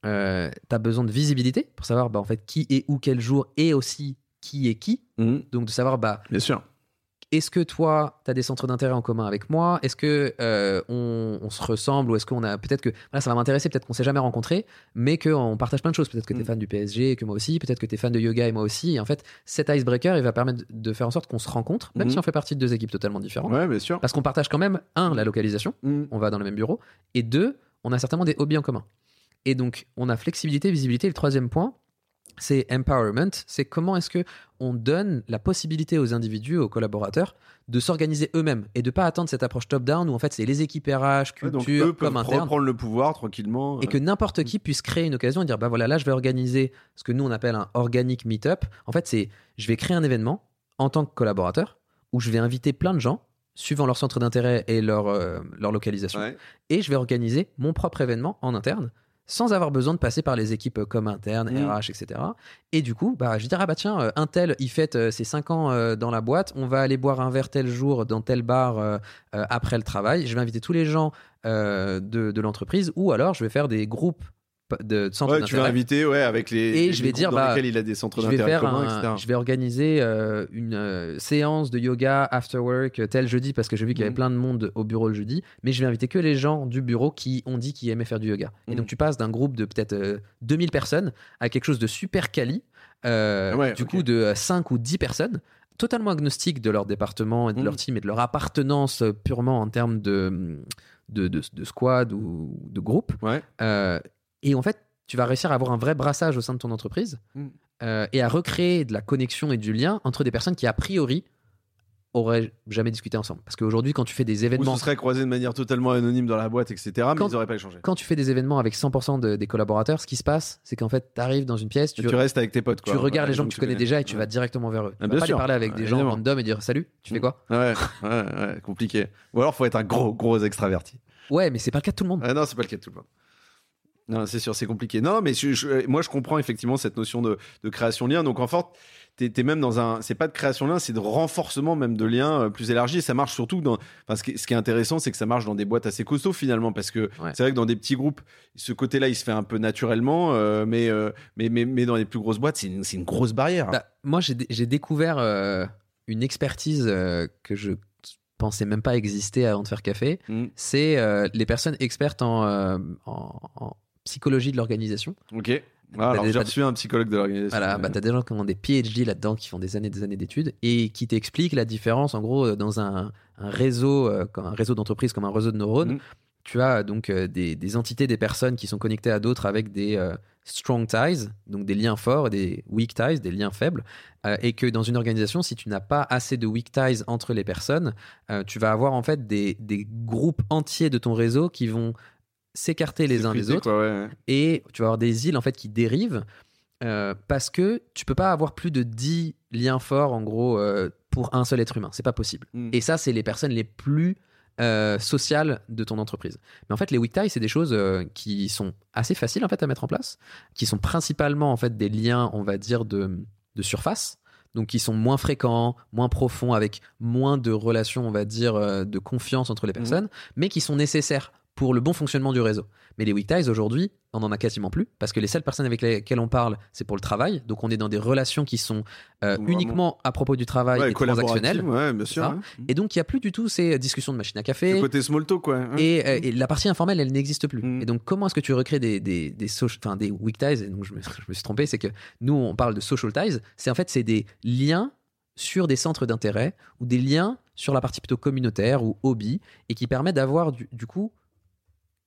Euh, tu as besoin de visibilité pour savoir bah, en fait qui est où quel jour et aussi qui est qui. Mm. Donc de savoir bah, Bien sûr. Est-ce que toi, tu as des centres d'intérêt en commun avec moi? Est-ce que euh, on, on se ressemble ou est-ce qu'on a peut-être que voilà, ça va m'intéresser, peut-être qu'on s'est jamais rencontrés, mais qu'on partage plein de choses. Peut-être que tu es Mm. fan du PSG et que moi aussi, peut-être que tu es fan de yoga et moi aussi. Et en fait, cet icebreaker, il va permettre de faire en sorte qu'on se rencontre, même Mhm. si on fait partie de deux équipes totalement différentes. Ouais, bien sûr. Parce qu'on partage quand même, un, la localisation, Mm. on va dans le même bureau, et deux, on a certainement des hobbies en commun. Et donc, on a flexibilité, visibilité. Le troisième point, c'est empowerment. C'est comment est-ce que on donne la possibilité aux individus, aux collaborateurs, de s'organiser eux-mêmes et de pas attendre cette approche top-down où en fait c'est les équipes RH, Ouais, donc culture, eux peuvent comme interne, reprendre le pouvoir tranquillement. et que n'importe qui puisse créer une occasion et dire bah voilà là je vais organiser ce que nous on appelle un organic meetup. En fait c'est je vais créer un événement en tant que collaborateur où je vais inviter plein de gens suivant leur centre d'intérêt et leur, euh, leur localisation Ouais. et je vais organiser mon propre événement en interne sans avoir besoin de passer par les équipes euh, comme interne, Mm. RH, etc. Et du coup, bah, je vais dire, ah bah tiens, euh, un tel, il fête euh, ses 5 ans dans la boîte, on va aller boire un verre tel jour dans tel bar après le travail. Je vais inviter tous les gens de, de l'entreprise ou alors je vais faire des groupes de, centres Ouais, tu vas inviter ouais, avec les. Et les je vais dire, dans bah, lesquels il a des centres d'intérêt je vais organiser euh, une euh, séance de yoga after work euh, tel jeudi parce que j'ai vu qu'il y avait Mhm. plein de monde au bureau le jeudi mais je vais inviter que les gens du bureau qui ont dit qu'ils aimaient faire du yoga et Mhm. donc tu passes d'un groupe de peut-être euh, 2000 personnes à quelque chose de super quali Ouais, du coup de 5 ou 10 personnes totalement agnostiques de leur département et de Mhm. leur team et de leur appartenance purement en termes de, de, de, de squad ou de groupe Ouais. euh, et en fait, tu vas réussir à avoir un vrai brassage au sein de ton entreprise Mm. euh, et à recréer de la connexion et du lien entre des personnes qui, a priori, auraient jamais discuté ensemble. Parce qu'aujourd'hui, quand tu fais des Ou événements, ce serait croisé de manière totalement anonyme dans la boîte, etc. Mais Quand- ils n'auraient pas échangé. quand tu fais des événements avec 100% de- des collaborateurs, ce qui se passe, c'est qu'en fait, tu arrives dans une pièce, tu, Tu, restes avec tes potes. tu Quoi. regardes Ouais, les gens que tu connais déjà et tu Ouais. vas directement vers eux. Tu Ah, vas bien pas sûr. aller parler avec Ouais, des gens évidemment. random et dire salut, tu fais quoi Ouais, ouais, ouais, compliqué. Ou alors, faut être un gros, gros extraverti. Ouais, mais c'est pas le cas de tout le monde. Ah non, c'est pas le cas de tout le monde. Non, c'est sûr, c'est compliqué. Non, mais je- je- moi, je comprends effectivement cette notion de, de création lien. Donc, en fait, t'es es même dans un. C'est pas de création lien, c'est de renforcement même de liens euh, plus élargis. Et ça marche surtout dans. Enfin, ce, qui, ce qui est intéressant, c'est que ça marche dans des boîtes assez costauds finalement, parce que Ouais. c'est vrai que dans des petits groupes, ce côté-là, il se fait un peu naturellement, euh, mais, euh, mais, mais, mais dans les plus grosses boîtes, c'est une, grosse barrière. Bah, moi, j'ai dé- j'ai découvert euh, une expertise que je pensais même pas exister avant de faire café. Mm. C'est euh, les personnes expertes en, euh, en, en psychologie de l'organisation. Ok. Voilà, alors j'ai reçu un psychologue de l'organisation. Voilà, bah, t'as des gens qui ont des PhD là-dedans, qui font des années, des années d'études, et qui t'expliquent la différence, en gros, euh, dans un, un réseau, euh, comme un réseau d'entreprise comme un réseau de neurones. Mhm. Tu as donc euh, des, des entités, des personnes qui sont connectées à d'autres avec des euh, strong ties, donc des liens forts, et des weak ties, des liens faibles, euh, et que dans une organisation, si tu n'as pas assez de weak ties entre les personnes, euh, tu vas avoir en fait des, des groupes entiers de ton réseau qui vont s'écarter les uns des autres quoi, ouais. et tu vas avoir des îles en fait qui dérivent euh, parce que tu peux pas avoir plus de 10 liens forts en gros euh, pour un seul être humain, c'est pas possible. Mm. Et ça, c'est les personnes les plus euh, sociales de ton entreprise. Mais en fait, les weak ties, c'est des choses qui sont assez faciles en fait à mettre en place, qui sont principalement en fait des liens, on va dire de, de surface. Donc, qui sont moins fréquents, moins profonds, avec moins de relations, on va dire, de confiance entre les personnes, mais qui sont nécessaires pour le bon fonctionnement du réseau. Mais les weak ties, aujourd'hui, on en a quasiment plus, parce que les seules personnes avec lesquelles on parle, c'est pour le travail. Donc, on est dans des relations qui sont euh, uniquement à propos du travail Ouais, et transactionnelles. ouais, bien sûr. ouais. Et donc, il n'y a plus du tout ces discussions de machine à Le café. côté small talk, quoi. hein. Et, euh, et la partie informelle, elle n'existe plus. Mm. Et donc, comment est-ce que tu recrées des, des, des, des weak ties? Et donc, je me, je me suis trompé, c'est que nous, on parle de social ties. C'est en fait, c'est des liens sur des centres d'intérêt ou des liens sur la partie plutôt communautaire ou hobby et qui permettent d'avoir du, du coup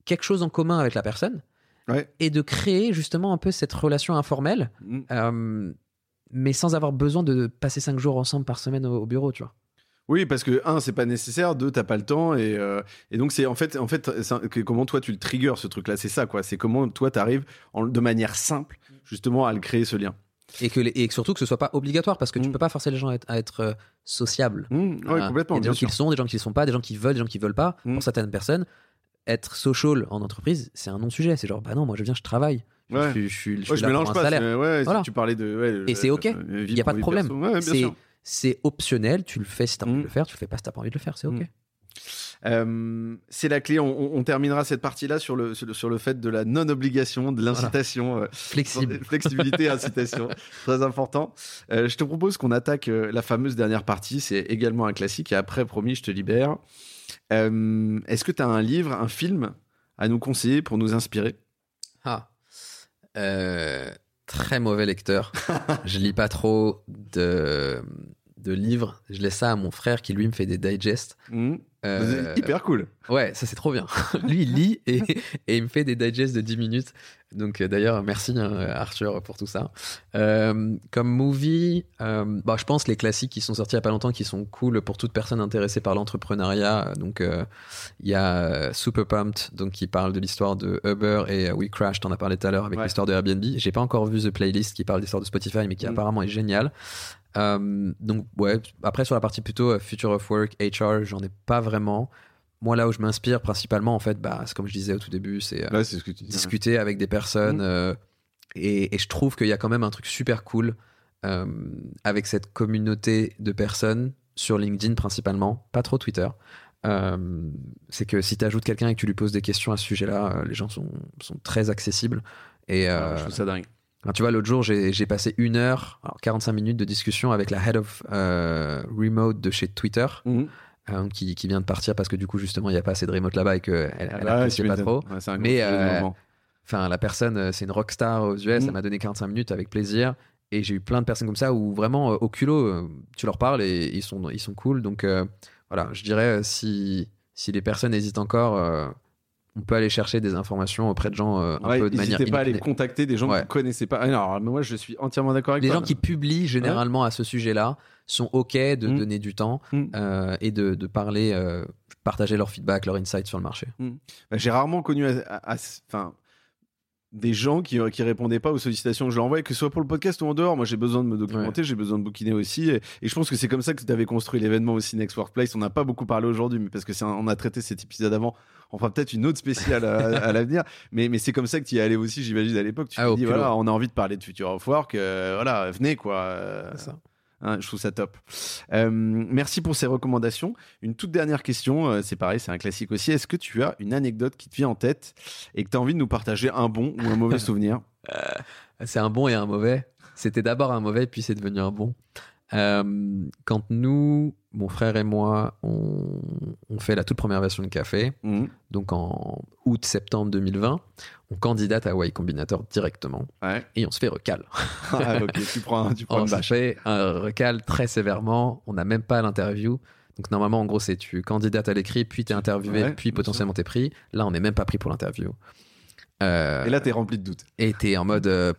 quelque chose en commun avec la personne Ouais. et de créer justement un peu cette relation informelle, Mm. euh, mais sans avoir besoin de passer cinq jours ensemble par semaine au, au bureau, tu vois. Oui, parce que un, c'est pas nécessaire, deux, t'as pas le temps, et, euh, et donc c'est en fait, en fait, que- comment toi tu le triggers ce truc-là, c'est ça quoi. C'est comment toi t'arrives en- de manière simple justement à le créer ce lien. Et, que les- et surtout que ce soit pas obligatoire parce que tu Mm. peux pas forcer les gens à être, à être, euh, sociables. Mm, ouais, Voilà. complètement. Il y a des gens qui le sont, des gens qui le sont pas, des gens qui veulent, des gens qui veulent pas. Mm. Pour certaines personnes, être social en entreprise, c'est un non-sujet. C'est genre, bah non, moi je viens, je travaille. Je, Ouais. je je Ouais, suis je là mélange pour un pas. salaire. Ouais, si Voilà. tu parlais de. Et c'est ok. Il y a pas de problème. C'est- optionnel, tu le fais si t'as envie Mm. de le faire, tu le fais pas si t'as pas envie de le faire, c'est ok. Mm. Euh, c'est la clé. On, terminera cette partie-là sur le, sur le sur le fait de la non-obligation, de l'incitation. euh, Flexible. Flexibilité, incitation, très important. Euh, je te propose qu'on attaque euh, la fameuse dernière partie. C'est également un classique. Et après, promis, je te libère. Euh, Est-ce que tu as un livre, un film à nous conseiller pour nous inspirer? Ah. Euh, très mauvais lecteur. je lis pas trop de, de livres. Je laisse ça à mon frère qui lui me fait des digests. Hmm Euh, Hyper cool. Ouais, ça c'est trop bien. Lui, il lit et, et il me fait des digests de 10 minutes. Donc euh, d'ailleurs, merci hein, Arthur pour tout ça. Euh, comme movie, euh, bah, je pense les classiques qui sont sortis il y a pas longtemps qui sont cool pour toute personne intéressée par l'entrepreneuriat. Donc il y a Super Pumped, donc qui parle de l'histoire de Uber et We Crashed, t'en as parlé tout à l'heure avec Ouais. l'histoire de Airbnb. J'ai pas encore vu The Playlist qui parle de l'histoire de Spotify, mais qui Mm. apparemment est génial. Euh, donc ouais, après sur la partie plutôt euh, Future of Work, HR, j'en ai pas vraiment. Moi là où je m'inspire principalement en fait, bah c'est comme je disais au tout début, c'est euh, ce dis. discuter avec des personnes euh, et, et je trouve qu'il y a quand même un truc super cool avec cette communauté de personnes sur LinkedIn principalement, pas trop Twitter. Euh, c'est que si tu ajoutes quelqu'un et que tu lui poses des questions à ce sujet-là, euh, les gens sont, sont très accessibles. Et Ah, euh, je trouve ça dingue. Tu vois, l'autre jour, j'ai passé une heure, alors 45 minutes de discussion avec la head of euh, remote de chez Twitter, Mhm. euh, qui, qui vient de partir parce que du coup, justement, il n'y a pas assez de remote là-bas et qu'elle elle, elle Ouais, appréciait tu pas trop. Ouais, Mais, euh. Enfin, la personne, c'est une rockstar aux US, Mhm. elle m'a donné 45 minutes avec plaisir. Et j'ai eu plein de personnes comme ça où vraiment, au culot, tu leur parles et ils sont, ils sont cool. Donc euh, voilà, je dirais, si, si les personnes hésitent encore, on peut aller chercher des informations auprès de gens euh, un Ouais, peu de manière n'hésitez pas à aller contacter des gens que Ouais. vous ne connaissez pas. Alors, moi, je suis entièrement d'accord avec Les toi. gens qui publient généralement à ce sujet-là sont OK de Mm. donner du temps Mm. euh, et de, de parler, euh, partager leur feedback, leur insight sur le marché. Bah, J'ai rarement connu. Enfin, des gens qui, qui répondaient pas aux sollicitations que je leur envoyais, que ce soit pour le podcast ou en dehors. Moi, j'ai besoin de me documenter, j'ai besoin de bouquiner aussi. Et, je pense que c'est comme ça que tu avais construit l'événement aussi Next Workplace. On n'a pas beaucoup parlé aujourd'hui, mais parce que c'est on a traité cet épisode avant. On fera peut-être une autre spéciale à, l'avenir. Mais, mais c'est comme ça que tu y allé aussi, j'imagine, à l'époque. Tu ah, te dis, voilà, on a envie de parler de Future of Work. Euh, voilà, venez, quoi. ça. Hein, je trouve ça top. Euh, merci pour ces recommandations. Une toute dernière question, euh, c'est pareil, c'est un classique aussi. Est-ce que tu as une anecdote qui te vient en tête et que tu as envie de nous partager un bon ou un mauvais souvenir? Euh, C'est un bon et un mauvais. C'était d'abord un mauvais, puis c'est devenu un bon. quand nous, mon frère et moi, on, fait la toute première version de Café, mmh. donc en août-septembre 2020, on candidate à Y Combinator directement et on se fait recal. ah, ok, tu prends, tu prends on se fait un recal très sévèrement, on n'a même pas l'interview. Donc normalement, en gros, c'est tu candidates à l'écrit, puis tu es interviewé, puis potentiellement tu es pris. Là, on n'est même pas pris pour l'interview. Euh, et là, tu es rempli de doutes. Et tu es en mode, euh,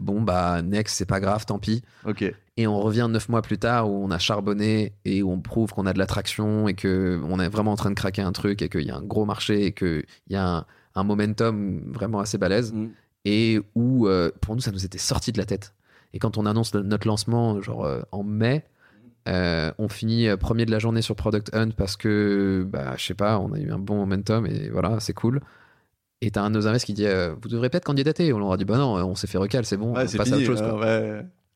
bon, bah, next, c'est pas grave, tant pis. Ok. Et on revient neuf mois plus tard où on a charbonné et où on prouve qu'on a de l'attraction et qu'on est vraiment en train de craquer un truc et qu'il y a un gros marché et qu'il y a un un momentum vraiment assez balèze mm. et où euh, pour nous ça nous était sorti de la tête. Et quand on annonce notre lancement genre euh, en mai, euh, on finit premier de la journée sur Product Hunt parce que bah je sais pas, on a eu un bon momentum et voilà, c'est cool. Et t'as un de nos investisseurs qui dit vous devrez peut-être candidater. On leur a dit bah non, on s'est fait recal, c'est bon, on passe à autre chose.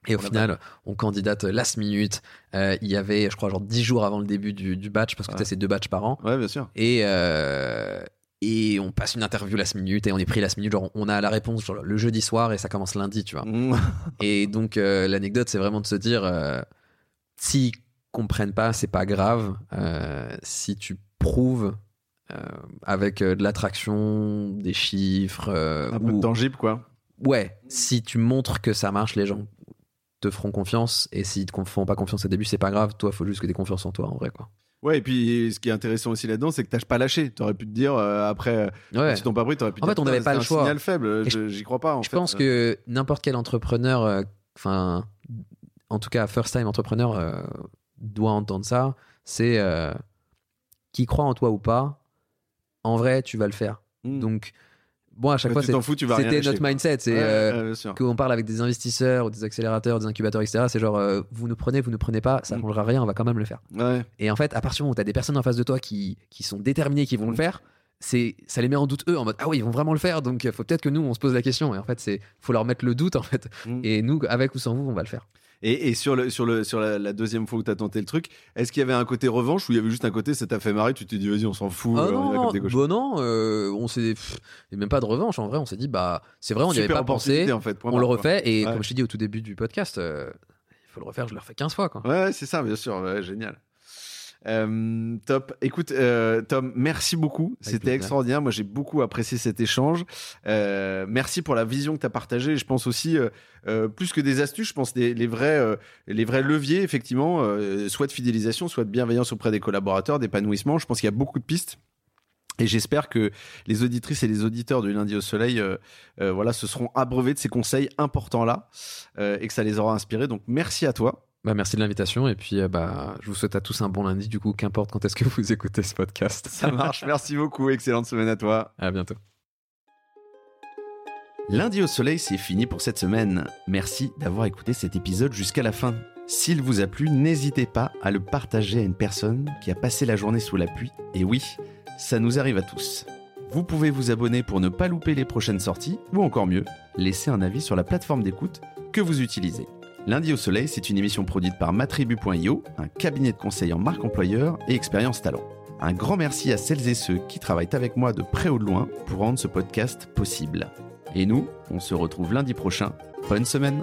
Et au final, on candidate last minute. il y avait, je crois, genre 10 jours avant le début du, batch, parce que tu c'est deux batchs par an. Ouais, bien sûr. Et, et on passe une interview la minute et on est pris la minute genre on a la réponse le jeudi soir et ça commence lundi tu vois. Mm. et donc euh, l'anecdote c'est vraiment de se dire euh, s'ils comprennent pas c'est pas grave euh, si tu prouves avec de l'attraction des chiffres un peu tangible quoi. Ouais si tu montres que ça marche les gens te feront confiance et s'ils te font pas confiance au début c'est pas grave. Toi faut juste que tu aies confiance en toi en vrai quoi Ouais, et puis ce qui est intéressant aussi là-dedans, c'est que t'as pas lâché. T'aurais pu te dire euh, après, ouais. si t'ont pas pris, t'aurais pu. En fait, on n'avait pas le choix. Signal faible. J'y crois pas. En je pense que n'importe quel entrepreneur, euh, enfin, en tout cas, first time entrepreneur euh, doit entendre ça. C'est qui croit en toi ou pas. En vrai, tu vas le faire. Hmm. Donc bon, à chaque fois, c'était notre mindset. C'est euh, qu'on parle avec des investisseurs ou des accélérateurs, des incubateurs, etc. C'est genre, euh, vous nous prenez, vous nous prenez pas, ça ne mm. changera rien, on va quand même le faire. Et en fait, à partir du moment où tu as des personnes en face de toi qui, qui sont déterminées, qui vont le mm. faire, c'est ça les met en doute eux en mode ah oui ils vont vraiment le faire donc il faut peut-être que nous on se pose la question et en fait c'est faut leur mettre le doute en fait mm. et nous avec ou sans vous on va le faire et, sur, le, sur, le, sur la, deuxième fois où tu as tenté le truc, est-ce qu'il y avait un côté revanche ou il y avait juste un côté, ça t'a fait marrer, tu t'es dit, vas-y, on s'en fout ah non, non, bah non euh, on s'est. même pas de revanche, en vrai, on s'est dit, bah, c'est vrai, on n'y avait pas pensé. En fait, on le refait, et comme je t'ai dit au tout début du podcast, euh, il faut le refaire, je le refais 15 fois. Quoi. Ouais, c'est ça, bien sûr, génial. Euh, top. Écoute, euh, Tom, merci beaucoup. C'était extraordinaire. Moi, j'ai beaucoup apprécié cet échange. Euh, merci pour la vision que tu as partagée. Je pense aussi, plus que des astuces, je pense les, les vrais, les vrais leviers, effectivement, soit de fidélisation, soit de bienveillance auprès des collaborateurs, d'épanouissement. Je pense qu'il y a beaucoup de pistes. Et j'espère que les auditrices et les auditeurs du lundi au soleil, voilà, se seront abreuvés de ces conseils importants là et que ça les aura inspirés. Donc, merci à toi. Bah, merci de l'invitation et puis euh, bah, je vous souhaite à tous un bon lundi du coup, qu'importe quand est-ce que vous écoutez ce podcast. Ça marche, merci beaucoup, excellente semaine à toi. À bientôt. Lundi au soleil, c'est fini pour cette semaine. Merci d'avoir écouté cet épisode jusqu'à la fin. S'il vous a plu, n'hésitez pas à le partager à une personne qui a passé la journée sous la pluie. Et oui, ça nous arrive à tous. Vous pouvez vous abonner pour ne pas louper les prochaines sorties, ou encore mieux, laisser un avis sur la plateforme d'écoute que vous utilisez. Lundi au Soleil, c'est une émission produite par matribu.io, un cabinet de conseil en marque employeur et expérience talent. Un grand merci à celles et ceux qui travaillent avec moi de près ou de loin pour rendre ce podcast possible. Et nous, on se retrouve lundi prochain. Bonne semaine